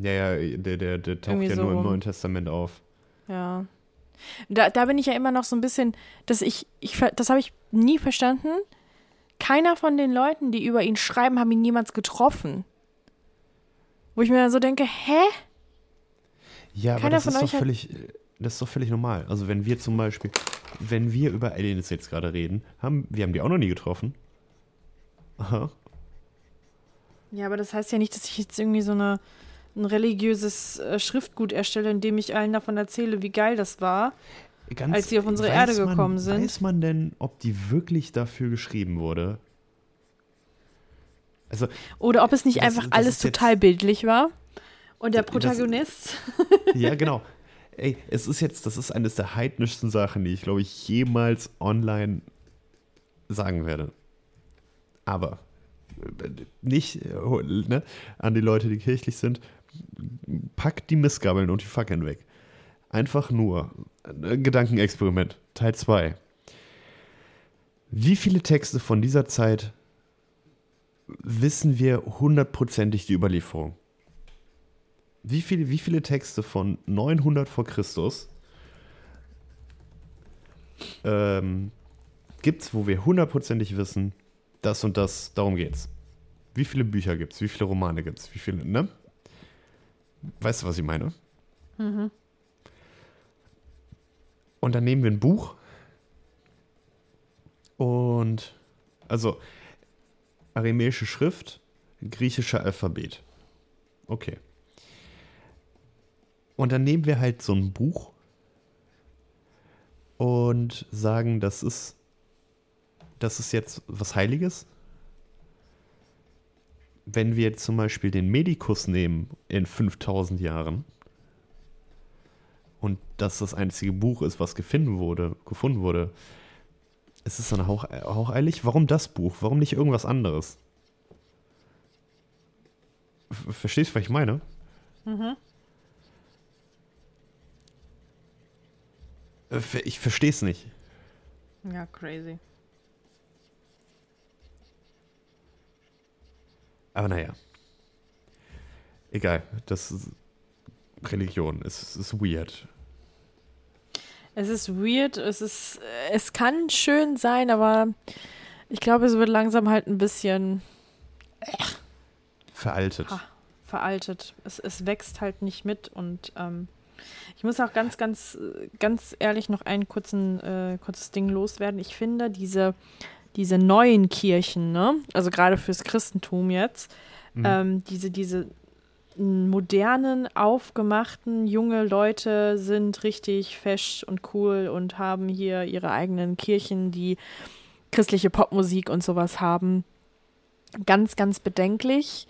Ja, ja, der, der, der taucht Irgendwie ja so nur im. Neuen Testament auf. Ja. Da, da bin ich ja immer noch so ein bisschen, dass ich, ich das habe ich nie verstanden. Keiner von den Leuten, die über ihn schreiben, haben ihn jemals getroffen. Wo ich mir dann so denke, hä? Ja, aber Keiner das von ist, doch völlig, das ist doch völlig normal. Also wenn wir zum Beispiel, wenn wir über Aliens jetzt gerade reden, haben, wir haben die auch noch nie getroffen. Aha. Ja, aber das heißt ja nicht, dass ich jetzt irgendwie so eine, ein religiöses äh, Schriftgut erstelle, in dem ich allen davon erzähle, wie geil das war, Ganz, als sie auf unsere Erde man, gekommen sind. Weiß man denn, ob die wirklich dafür geschrieben wurde? Also, Oder ob es nicht Das- einfach das alles total bildlich war. Und der Das- Protagonist, ja, genau. Ey, es ist jetzt, das ist eines der heidnischsten Sachen, die ich, glaube ich, jemals online sagen werde. Aber äh, nicht äh, ne, an die Leute, die kirchlich sind, packt die Missgabeln und die Fackeln weg. Einfach nur ein Gedankenexperiment, Teil 2. Wie viele Texte von dieser Zeit wissen wir hundertprozentig die Überlieferung? Wie viele, wie viele Texte von 900 vor Christus ähm, gibt es, wo wir hundertprozentig wissen, das und das, darum geht's? Wie viele Bücher gibt's? Wie viele Romane gibt's? Wie viele, ne? Weißt du, was ich meine? Und dann nehmen wir ein Buch und also aramäische Schrift, griechischer Alphabet. Okay. Und dann nehmen wir halt so ein Buch und sagen, das ist, das ist jetzt was Heiliges. Wenn wir zum Beispiel den Medikus nehmen in 5000 Jahren und das das einzige Buch ist, was gefunden wurde, gefunden wurde, ist es dann hauch, haucheilig? Warum das Buch? Warum nicht irgendwas anderes? Verstehst du, was ich meine? Äh, ver- Ich verstehe es nicht. ja, crazy. Aber naja. Egal, das ist Religion. Es ist weird. Es ist weird, es ist, es kann schön sein, aber ich glaube, es wird langsam halt ein bisschen Veraltet. Ha. veraltet. Es, es wächst halt nicht mit und ähm, ich muss auch ganz, ganz, äh, ganz ehrlich noch ein kurzen, äh, kurzes Ding loswerden. Ich finde diese, diese neuen Kirchen, ne, also gerade fürs Christentum jetzt, Mhm. ähm, diese, diese modernen, aufgemachten junge Leute sind richtig fesch und cool und haben hier ihre eigenen Kirchen, die christliche Popmusik und sowas haben. Ganz, ganz bedenklich,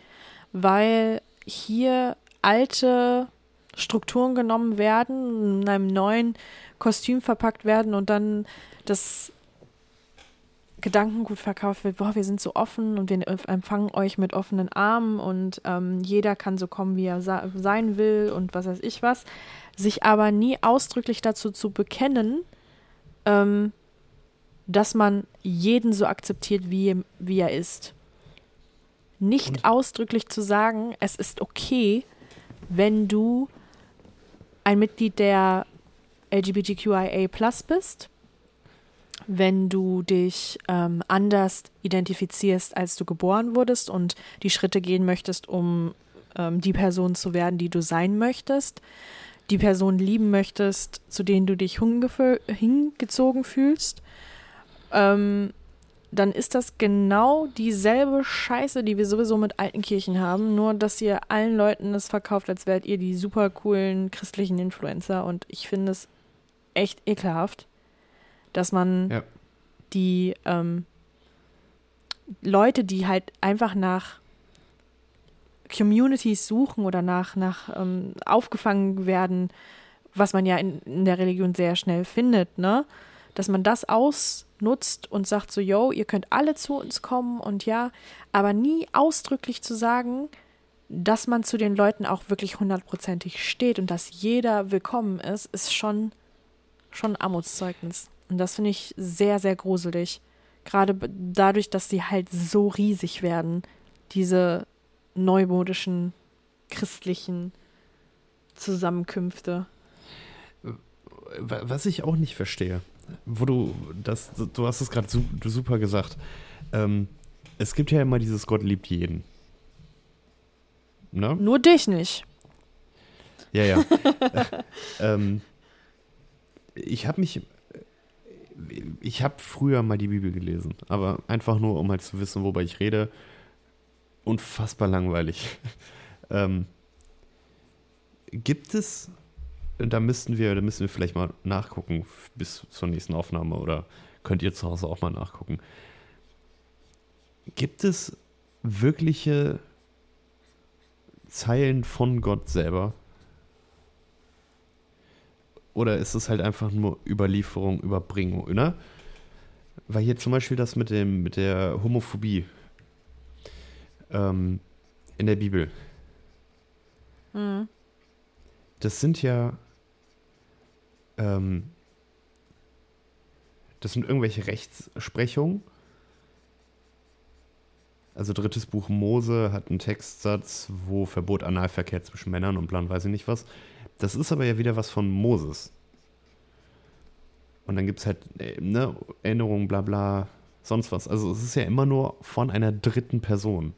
weil hier alte Strukturen genommen werden, in einem neuen Kostüm verpackt werden und dann das Gedankengut verkauft wird, boah, wir sind so offen und wir empfangen euch mit offenen Armen und ähm, jeder kann so kommen, wie er sein will und was weiß ich was, sich aber nie ausdrücklich dazu zu bekennen, ähm, dass man jeden so akzeptiert, wie, wie er ist. Nicht Und- ausdrücklich zu sagen, es ist okay, wenn du ein Mitglied der LGBTQIA Plus bist, wenn du dich ähm, anders identifizierst, als du geboren wurdest und die Schritte gehen möchtest, um ähm, die Person zu werden, die du sein möchtest, die Person lieben möchtest, zu denen du dich hingezogen fühlst, ähm, dann ist das genau dieselbe Scheiße, die wir sowieso mit alten Kirchen haben, nur dass ihr allen Leuten es verkauft, als wärt ihr die super coolen christlichen Influencer und ich finde es echt ekelhaft, dass man Ja. die ähm, Leute, die halt einfach nach Communities suchen oder nach, nach ähm, aufgefangen werden, was man ja in, in der Religion sehr schnell findet, ne? Dass man das ausnutzt und sagt so, yo, ihr könnt alle zu uns kommen und ja, aber nie ausdrücklich zu sagen, dass man zu den Leuten auch wirklich hundertprozentig steht und dass jeder willkommen ist, ist schon, schon Armutszeugnis. Und das finde ich sehr, sehr gruselig. Gerade dadurch, dass sie halt so riesig werden, diese neumodischen christlichen Zusammenkünfte. Wa- Was ich auch nicht verstehe, wo du das, du hast es gerade su super gesagt. Ähm, es gibt ja immer dieses Gott liebt jeden. Ne? Nur dich nicht. Ja, ja. ähm, ich habe mich, ich habe früher mal die Bibel gelesen, aber einfach nur, um halt zu wissen, worüber ich rede. Unfassbar langweilig. ähm, gibt es, da müssten wir, da müssen wir vielleicht mal nachgucken bis zur nächsten Aufnahme oder könnt ihr zu Hause auch mal nachgucken. Gibt es wirkliche Zeilen von Gott selber? Oder ist es halt einfach nur Überlieferung, Überbringung, ne? Weil hier zum Beispiel das mit dem, mit der Homophobie ähm, in der Bibel. Mhm. Das sind ja, ähm, das sind irgendwelche Rechtsprechungen. Also drittes Buch Mose hat einen Textsatz, wo Verbot Analverkehr zwischen Männern und Plan weiß ich nicht was. Das ist aber ja wieder was von Moses. Und dann gibt es halt äh, ne, Erinnerungen, bla bla, sonst was. Also es ist ja immer nur von einer dritten Person.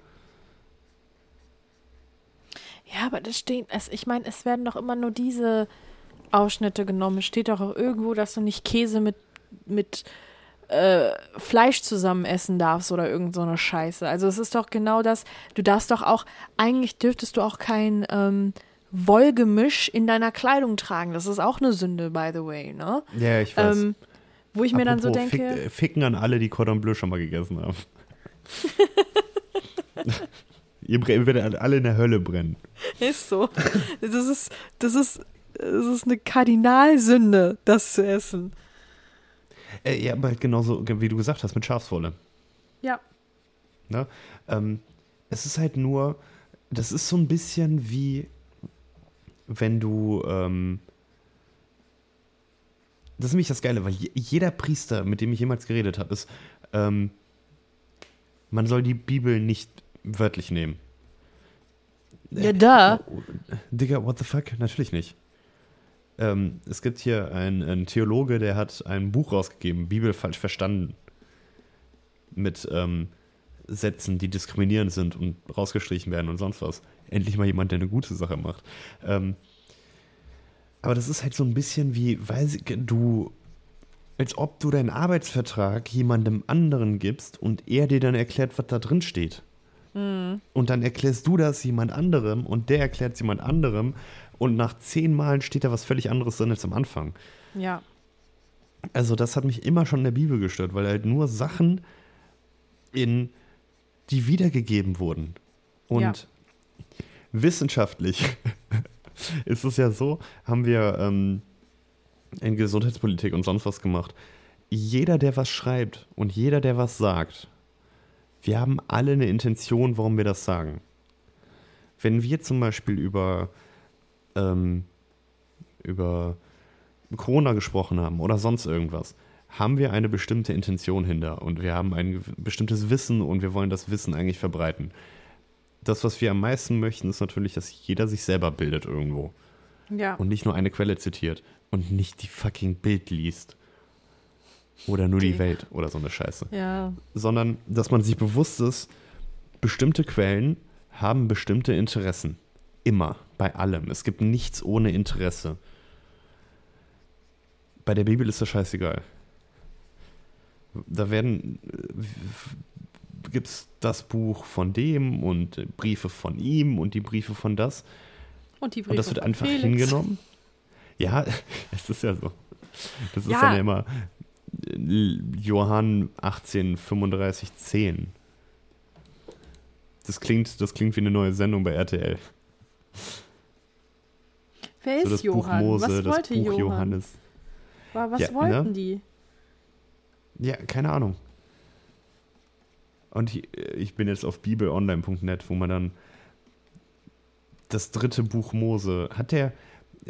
Ja, aber das steht, es, ich meine, es werden doch immer nur diese Ausschnitte genommen. Es steht doch auch irgendwo, dass du nicht Käse mit, mit äh, Fleisch zusammen essen darfst oder irgend so eine Scheiße. Also es ist doch genau das, du darfst doch auch, eigentlich dürftest du auch kein ähm, Wollgemisch in deiner Kleidung tragen. Das ist auch eine Sünde, by the way, ne? Ja, ich weiß. Ähm, wo ich mir dann so Apropos denke. Fick, ficken an alle, die Cordon Bleu schon mal gegessen haben. Ihr werdet alle in der Hölle brennen. Ist so. Das ist, das ist, das ist eine Kardinalsünde, das zu essen. Äh, ja, aber halt genauso, wie du gesagt hast, mit Schafswolle. Ja. Ne? Ähm, es ist halt nur, das ist so ein bisschen wie, wenn du, ähm, das ist nämlich das Geile, weil je, jeder Priester, mit dem ich jemals geredet habe, ist, ähm, man soll die Bibel nicht wörtlich nehmen. Ja, da. Digga, what the fuck? Natürlich nicht. Ähm, es gibt hier einen, einen Theologe, der hat ein Buch rausgegeben, Bibel falsch verstanden. Mit ähm, Sätzen, die diskriminierend sind und rausgestrichen werden und sonst was. Endlich mal jemand, der eine gute Sache macht. Ähm, aber das ist halt so ein bisschen wie, weil du, als ob du deinen Arbeitsvertrag jemandem anderen gibst und er dir dann erklärt, was da drin steht. Und dann erklärst du das jemand anderem und der erklärt es jemand anderem und nach zehn Malen steht da was völlig anderes drin als am Anfang. Ja. Also das hat mich immer schon in der Bibel gestört, weil halt nur Sachen in die wiedergegeben wurden. Und Ja. wissenschaftlich ist es ja so, haben wir ähm, in Gesundheitspolitik und sonst was gemacht. Jeder, der was schreibt und jeder, der was sagt, wir haben alle eine Intention, warum wir das sagen. Wenn wir zum Beispiel über, ähm, über Corona gesprochen haben oder sonst irgendwas, haben wir eine bestimmte Intention hinter und wir haben ein bestimmtes Wissen und wir wollen das Wissen eigentlich verbreiten. Das, was wir am meisten möchten, ist natürlich, dass jeder sich selber bildet irgendwo Ja. und nicht nur eine Quelle zitiert und nicht die fucking Bild liest. Oder nur die Okay. Welt oder so eine Scheiße. ja. Sondern, dass man sich bewusst ist, bestimmte Quellen haben bestimmte Interessen. Immer, bei allem. Es gibt nichts ohne Interesse. Bei der Bibel ist das scheißegal. Da werden gibt es das Buch von dem und äh, Briefe von ihm und die Briefe von das. Und die Briefe Und das wird einfach Felix. hingenommen. Ja, es ist ja so. Das ist Ja. dann ja immer äh, Johann 18, 35, 10. Das klingt, das klingt wie eine neue Sendung bei RTL. Wer So ist das Johann? Buch Mose, was das wollte Buch Johann? Johannes. Wa- Was Ja, wollten ne? die? Ja, keine Ahnung. Und ich, bin jetzt auf bibelonline.net, wo man dann das dritte Buch Mose hat der.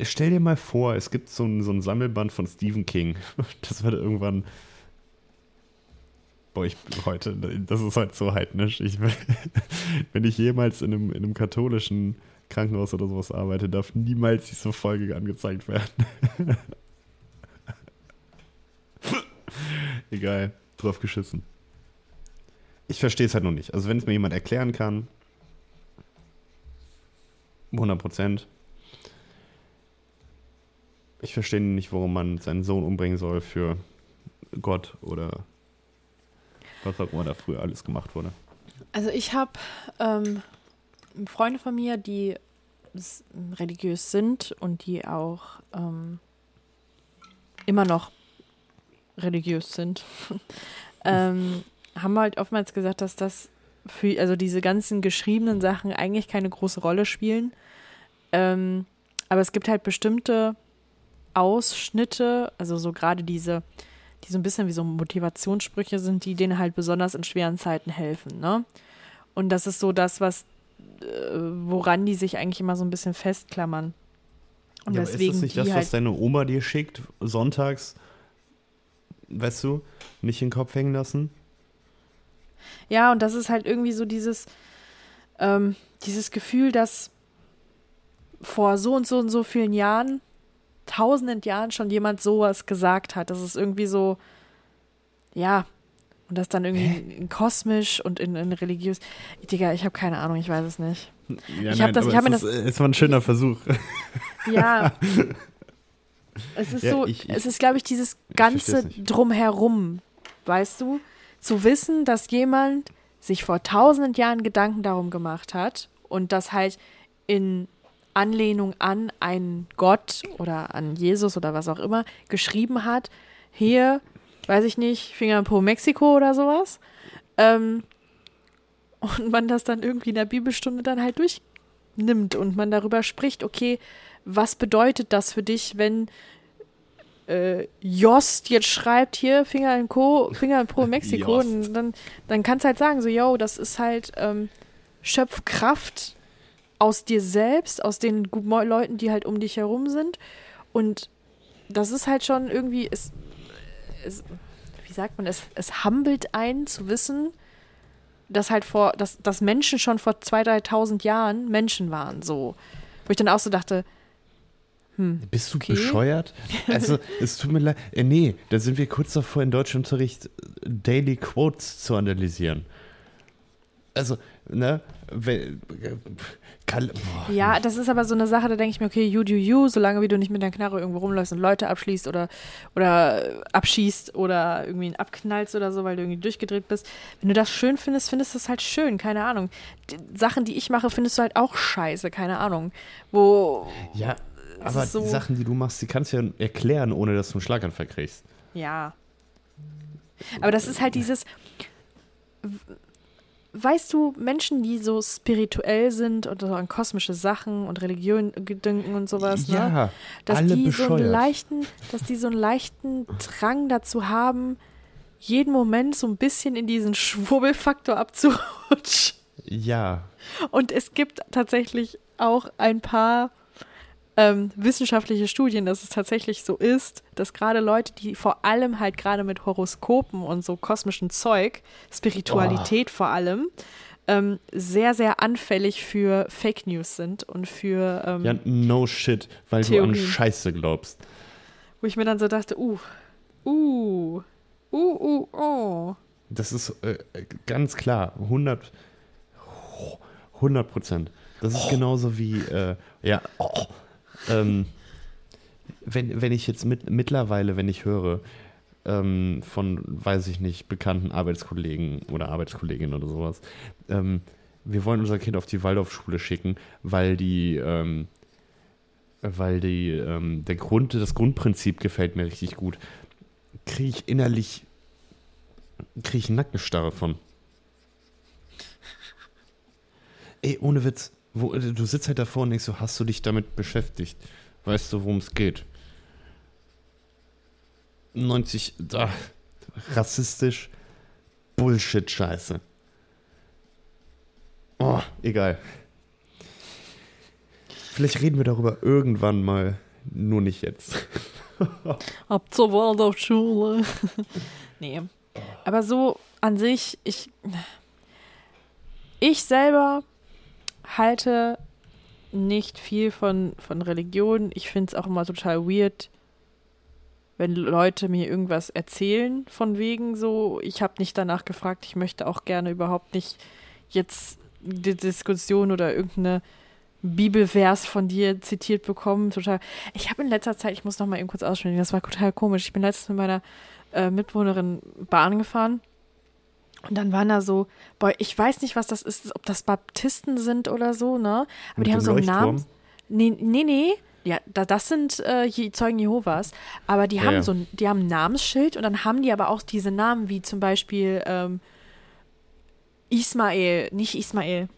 Stell dir mal vor, es gibt so ein, so ein Sammelband von Stephen King. Das wird irgendwann. Boah, ich heute, das ist heute so heidnisch. Ich, wenn ich jemals in einem, in einem katholischen Krankenhaus oder sowas arbeite, darf niemals diese Folge angezeigt werden. Egal, drauf geschissen. Ich verstehe es halt noch nicht. Also wenn es mir jemand erklären kann, 100 Prozent. Ich verstehe nicht, warum man seinen Sohn umbringen soll für Gott oder was auch immer da früher alles gemacht wurde. Also ich habe ähm, Freunde von mir, die religiös sind und die auch ähm, immer noch religiös sind, ähm, haben halt oftmals gesagt, dass das für, also diese ganzen geschriebenen Sachen eigentlich keine große Rolle spielen. Ähm, aber es gibt halt bestimmte Ausschnitte, also so gerade diese, die so ein bisschen wie so Motivationssprüche sind, die denen halt besonders in schweren Zeiten helfen, ne? Und das ist so das, was, äh, woran die sich eigentlich immer so ein bisschen festklammern. Und ja, aber deswegen ist das nicht das, halt was deine Oma dir schickt, sonntags, weißt du, nicht in den Kopf hängen lassen? Ja, und das ist halt irgendwie so dieses, ähm, dieses Gefühl, dass vor so und so und so vielen Jahren, tausenden Jahren schon jemand sowas gesagt hat. Das ist irgendwie so, ja, und das dann irgendwie in kosmisch und in, in religiös. Digga, ich habe keine Ahnung, ich weiß es nicht. Ja, Ich hab das- ich hab mir ist, es war ein schöner Versuch. Ja. es ist Ja, so, ich- ich- es ist, glaube ich, dieses ganze nicht. Drumherum, weißt du? Zu wissen, dass jemand sich vor tausenden Jahren Gedanken darum gemacht hat und das halt in Anlehnung an einen Gott oder an Jesus oder was auch immer geschrieben hat, hier, weiß ich nicht, Finger pro Mexiko oder sowas. Ähm, und man das dann irgendwie in der Bibelstunde dann halt durchnimmt und man darüber spricht, okay, was bedeutet das für dich, wenn äh, Jost jetzt schreibt hier Finger in Co, Finger pro Mexiko, dann, dann kannst du halt sagen, so, yo, das ist halt ähm, Schöpfkraft aus dir selbst, aus den Leuten, die halt um dich herum sind. Und das ist halt schon irgendwie, es, es wie sagt man, es, es humbelt einen zu wissen, dass halt vor, dass, dass Menschen schon vor 2.000, 3.000 Jahren Menschen waren, so. Wo ich dann auch so dachte, hm, Bist du Okay. bescheuert? Also, es tut mir leid. Äh, nee, da sind wir kurz davor, in Deutschunterricht äh, Daily Quotes zu analysieren. Also, ne? Wenn, äh, boah, Ja, das ist aber so eine Sache, da denke ich mir, okay, you do you, solange wie du nicht mit der Knarre irgendwo rumläufst und Leute abschließt oder, oder äh, abschießt oder irgendwie ihn abknallst oder so, weil du irgendwie durchgedreht bist. Wenn du das schön findest, findest du es halt schön, keine Ahnung. Die Sachen, die ich mache, findest du halt auch scheiße, keine Ahnung. Wo, Ja, aber so- die Sachen, die du machst, die kannst du ja erklären, ohne dass du einen Schlaganfall kriegst. ja. Aber das ist halt dieses, weißt du, Menschen, die so spirituell sind und so an kosmische Sachen und Religion denken und sowas, ne? ja, dass alle die so einen leichten, dass die so einen leichten Drang dazu haben, jeden Moment so ein bisschen in diesen Schwurbelfaktor abzurutschen. Ja, Und es gibt tatsächlich auch ein paar ähm, wissenschaftliche Studien, dass es tatsächlich so ist, dass gerade Leute, die vor allem halt gerade mit Horoskopen und so kosmischen Zeug, Spiritualität vor allem, ähm, sehr, sehr anfällig für Fake News sind und für ähm, ja, no shit, weil du Theorien. an Scheiße glaubst. Wo ich mir dann so dachte, uh, uh, uh, uh, uh. Das ist äh, ganz klar, 100 100 Prozent. Das ist genauso wie, äh, ja, ähm, wenn, wenn ich jetzt mit, mittlerweile, wenn ich höre, ähm, von, weiß ich nicht, bekannten Arbeitskollegen oder Arbeitskolleginnen oder sowas, ähm, wir wollen unser Kind auf die Waldorfschule schicken, weil die, ähm, weil die, ähm, der Grund, das Grundprinzip gefällt mir richtig gut, kriege ich innerlich, kriege ich Nackenstarre von. Ey, ohne Witz. Wo, du sitzt halt davor und denkst so, hast du dich damit beschäftigt? Weißt du, worum es geht? 90, da, rassistisch, Bullshit-Scheiße. Oh, egal. Vielleicht reden wir darüber irgendwann mal, nur nicht jetzt. Ab zur Waldorfschule. nee. Aber so an sich, ich, ich selber halte nicht viel von, von Religion. Ich finde es auch immer total weird, wenn Leute mir irgendwas erzählen von wegen so. Ich habe nicht danach gefragt. Ich möchte auch gerne überhaupt nicht jetzt die Diskussion oder irgendeine Bibelvers von dir zitiert bekommen. Total. Ich habe in letzter Zeit, ich muss noch mal eben kurz aussprechen, das war total komisch. Ich bin letztens mit meiner äh, Mitbewohnerin Bahn gefahren und dann waren da so, boah, ich weiß nicht, was das ist, ob das Baptisten sind oder so, ne? Aber Mit die haben so einen? Namen. Nee, nee, nee. Ja, da, das sind äh, Zeugen Jehovas. Aber die Ja, haben ja. so ein, die haben ein Namensschild und dann haben die aber auch diese Namen wie zum Beispiel ähm, Ismael, nicht Ismael.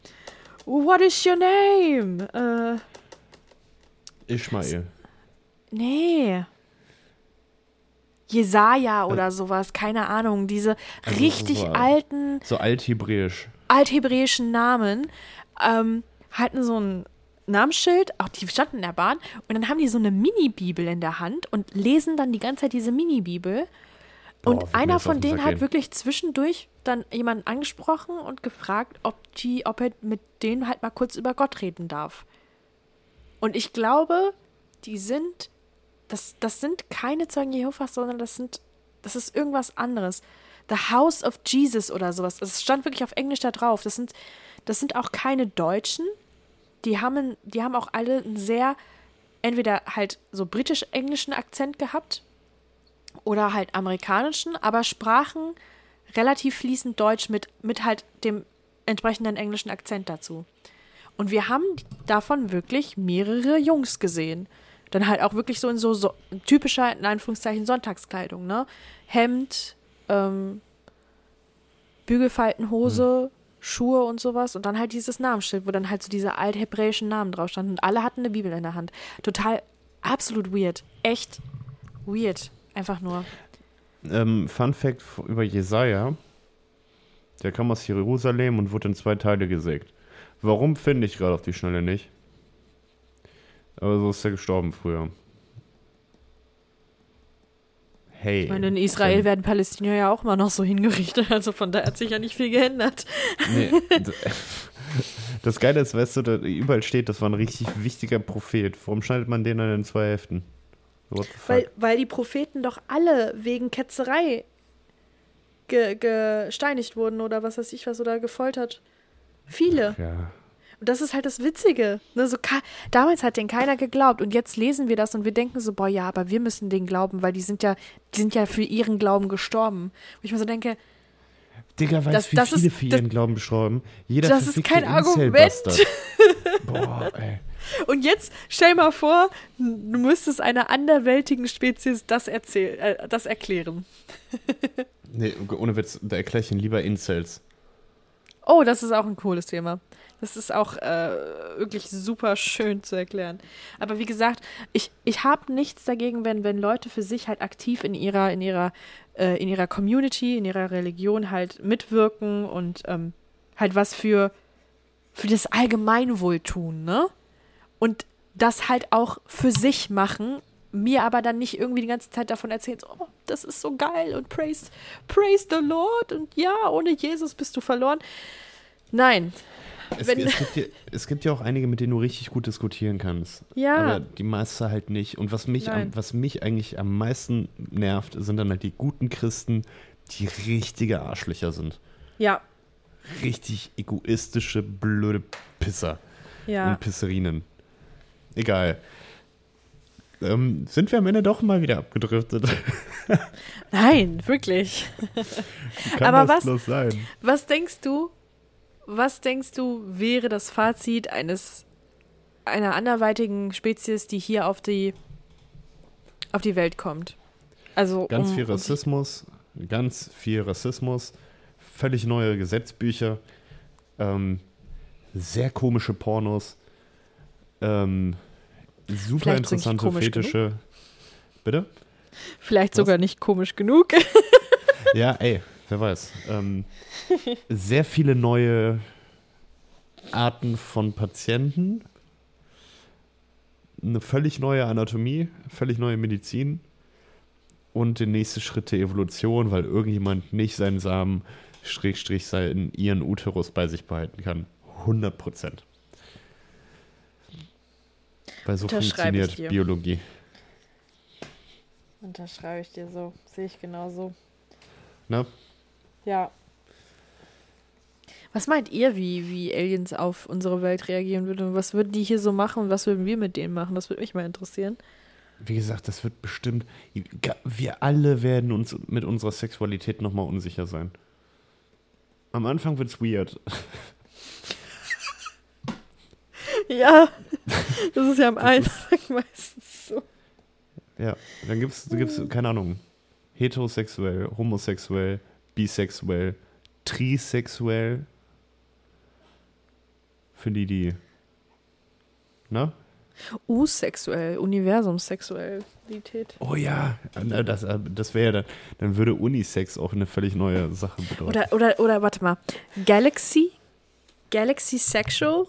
What is your name? Äh, Ishmael. nee. Jesaja oder sowas, keine Ahnung. Diese Also richtig alten So althebräisch. althebräischen Namen ähm, hatten so ein Namensschild, auch die standen in der Bahn, und dann haben die so eine Mini-Bibel in der Hand und lesen dann die ganze Zeit diese Mini-Bibel. Boah, Und mir einer von den denen hat wirklich zwischendurch dann jemanden angesprochen und gefragt, ob, die, ob er mit denen halt mal kurz über Gott reden darf. Und ich glaube, die sind, das, das sind keine Zeugen Jehovas, sondern das sind, das ist irgendwas anderes. The House of Jesus oder sowas. Das stand wirklich auf Englisch da drauf. Das sind, das sind auch keine Deutschen. Die haben, die haben auch alle einen sehr, entweder halt so britisch-englischen Akzent gehabt oder halt amerikanischen, aber sprachen relativ fließend Deutsch mit, mit halt dem entsprechenden englischen Akzent dazu. Und wir haben davon wirklich mehrere Jungs gesehen. Dann halt auch wirklich so in so, so typischer, in Anführungszeichen, Sonntagskleidung, ne? Hemd, ähm, Bügelfaltenhose, Schuhe und sowas und dann halt dieses Namensschild, wo dann halt so diese althebräischen Namen drauf standen und alle hatten eine Bibel in der Hand. Total, absolut weird. Echt weird. Einfach nur. Ähm, Fun Fact über Jesaja: Der kam aus Jerusalem und wurde in zwei Teile gesägt. Warum finde ich gerade auf die Schnelle nicht? Aber so ist er gestorben früher. Hey. Ich meine, in Israel ähm, werden Palästinenser ja auch immer noch so hingerichtet, also von da hat sich ja nicht viel geändert. Nee, das Geile ist, weißt du, da überall steht, das war ein richtig wichtiger Prophet. Warum schneidet man den dann in zwei Hälften? What the fuck? Weil, weil die Propheten doch alle wegen Ketzerei ge, gesteinigt wurden oder was weiß ich was oder gefoltert. Viele. ja. Und das ist halt das Witzige. Ne, so damals hat denen keiner geglaubt und jetzt lesen wir das und wir denken so, boah, ja, aber wir müssen denen glauben, weil die sind ja, die sind ja für ihren Glauben gestorben. Wo ich mir so denke, Digga, weißt Das- wie das viele ist- für das- ihren Glauben gestorben? Jeder Das ist kein Argument. Boah, ey. und jetzt stell mal vor, du müsstest einer anderwältigen Spezies das erzählen, äh, das erklären. Nee, ohne Witz, da erkläre ich ihn lieber Incels. Oh, das ist auch ein cooles Thema. Das ist auch äh, wirklich super schön zu erklären. Aber wie gesagt, ich, ich habe nichts dagegen, wenn, wenn Leute für sich halt aktiv in ihrer, in ihrer, äh, in ihrer Community, in ihrer Religion halt mitwirken und ähm, halt was für, für das Allgemeinwohl tun, ne? Und das halt auch für sich machen, mir aber dann nicht irgendwie die ganze Zeit davon erzählen, so, oh, das ist so geil und praise, praise the Lord und ja, ohne Jesus bist du verloren. Nein, Es, es, gibt ja, es gibt ja auch einige, mit denen du richtig gut diskutieren kannst. Ja. Aber die Masse halt nicht. Und was mich, am, was mich eigentlich am meisten nervt, sind dann halt die guten Christen, die richtige Arschlöcher sind. ja, Richtig egoistische, blöde Pisser ja. und Pisserinen. Egal. Ähm, sind wir am Ende doch mal wieder abgedriftet? Nein, wirklich. Kann Aber das was- bloß sein? Was denkst du, was denkst du, wäre das Fazit eines einer anderweitigen Spezies, die hier auf die auf die Welt kommt? Also Ganz um, viel um Rassismus, ganz viel Rassismus, völlig neue Gesetzbücher, ähm, sehr komische Pornos, ähm, super Vielleicht interessante Fetische. Bitte? vielleicht was? sogar nicht komisch genug. Ja, ey, wer weiß. Ähm, sehr viele neue Arten von Patienten, eine völlig neue Anatomie, völlig neue Medizin und der nächste Schritt der Evolution, weil irgendjemand nicht seinen Samen, Schrägstrich, seinen ihren Uterus bei sich behalten kann. 100 Prozent. Weil so funktioniert. Biologie. Unterschreibe ich dir so, sehe ich genauso. Ne? Ja. Was meint ihr, wie, wie Aliens auf unsere Welt reagieren würden? Was würden die hier so machen und was würden wir mit denen machen? Das würde mich mal interessieren. Wie gesagt, das wird bestimmt. Wir alle werden uns mit unserer Sexualität nochmal unsicher sein. Am Anfang wird's weird. Ja, das ist ja am Anfang meistens so. Ja, dann gibt's, gibt's, keine Ahnung, heterosexuell, homosexuell, bisexuell, trisexuell. Für die, die. Ne? Usexuell, Universumsexualität. Oh ja, na, das, äh, das wäre ja dann, dann würde Unisex auch eine völlig neue Sache bedeuten. Oder, oder, oder, warte mal. Galaxy? Galaxy Sexual?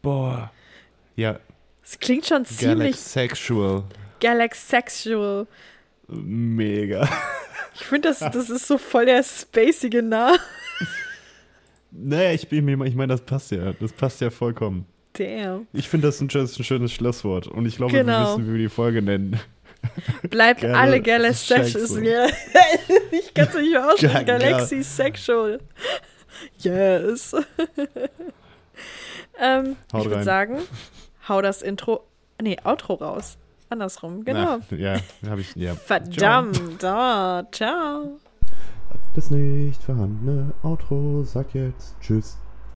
Boah. Ja, Das klingt schon ziemlich Galaxexual. Galaxexual. Mega. Ich finde, das, das ist so voll der spacige Name. Naja, ich, bin mir- ich meine, das passt ja. Das passt ja vollkommen. Damn. Ich finde das ein schönes, ein schönes Schlusswort. Und ich glaube, wir Genau. wissen, wie wir die Folge nennen. Bleibt Gal- alle Galaxexual. Sexual. ich kann es nicht mehr aussprechen. Ga- ga- Galaxy Sexual. Yes. ähm, ich würde sagen, hau das Intro, nee, Outro raus. Andersrum, genau. Na, ja, habe ich. Ja. Verdammt, da, ciao. Das nicht vorhandene Outro sagt jetzt Tschüss.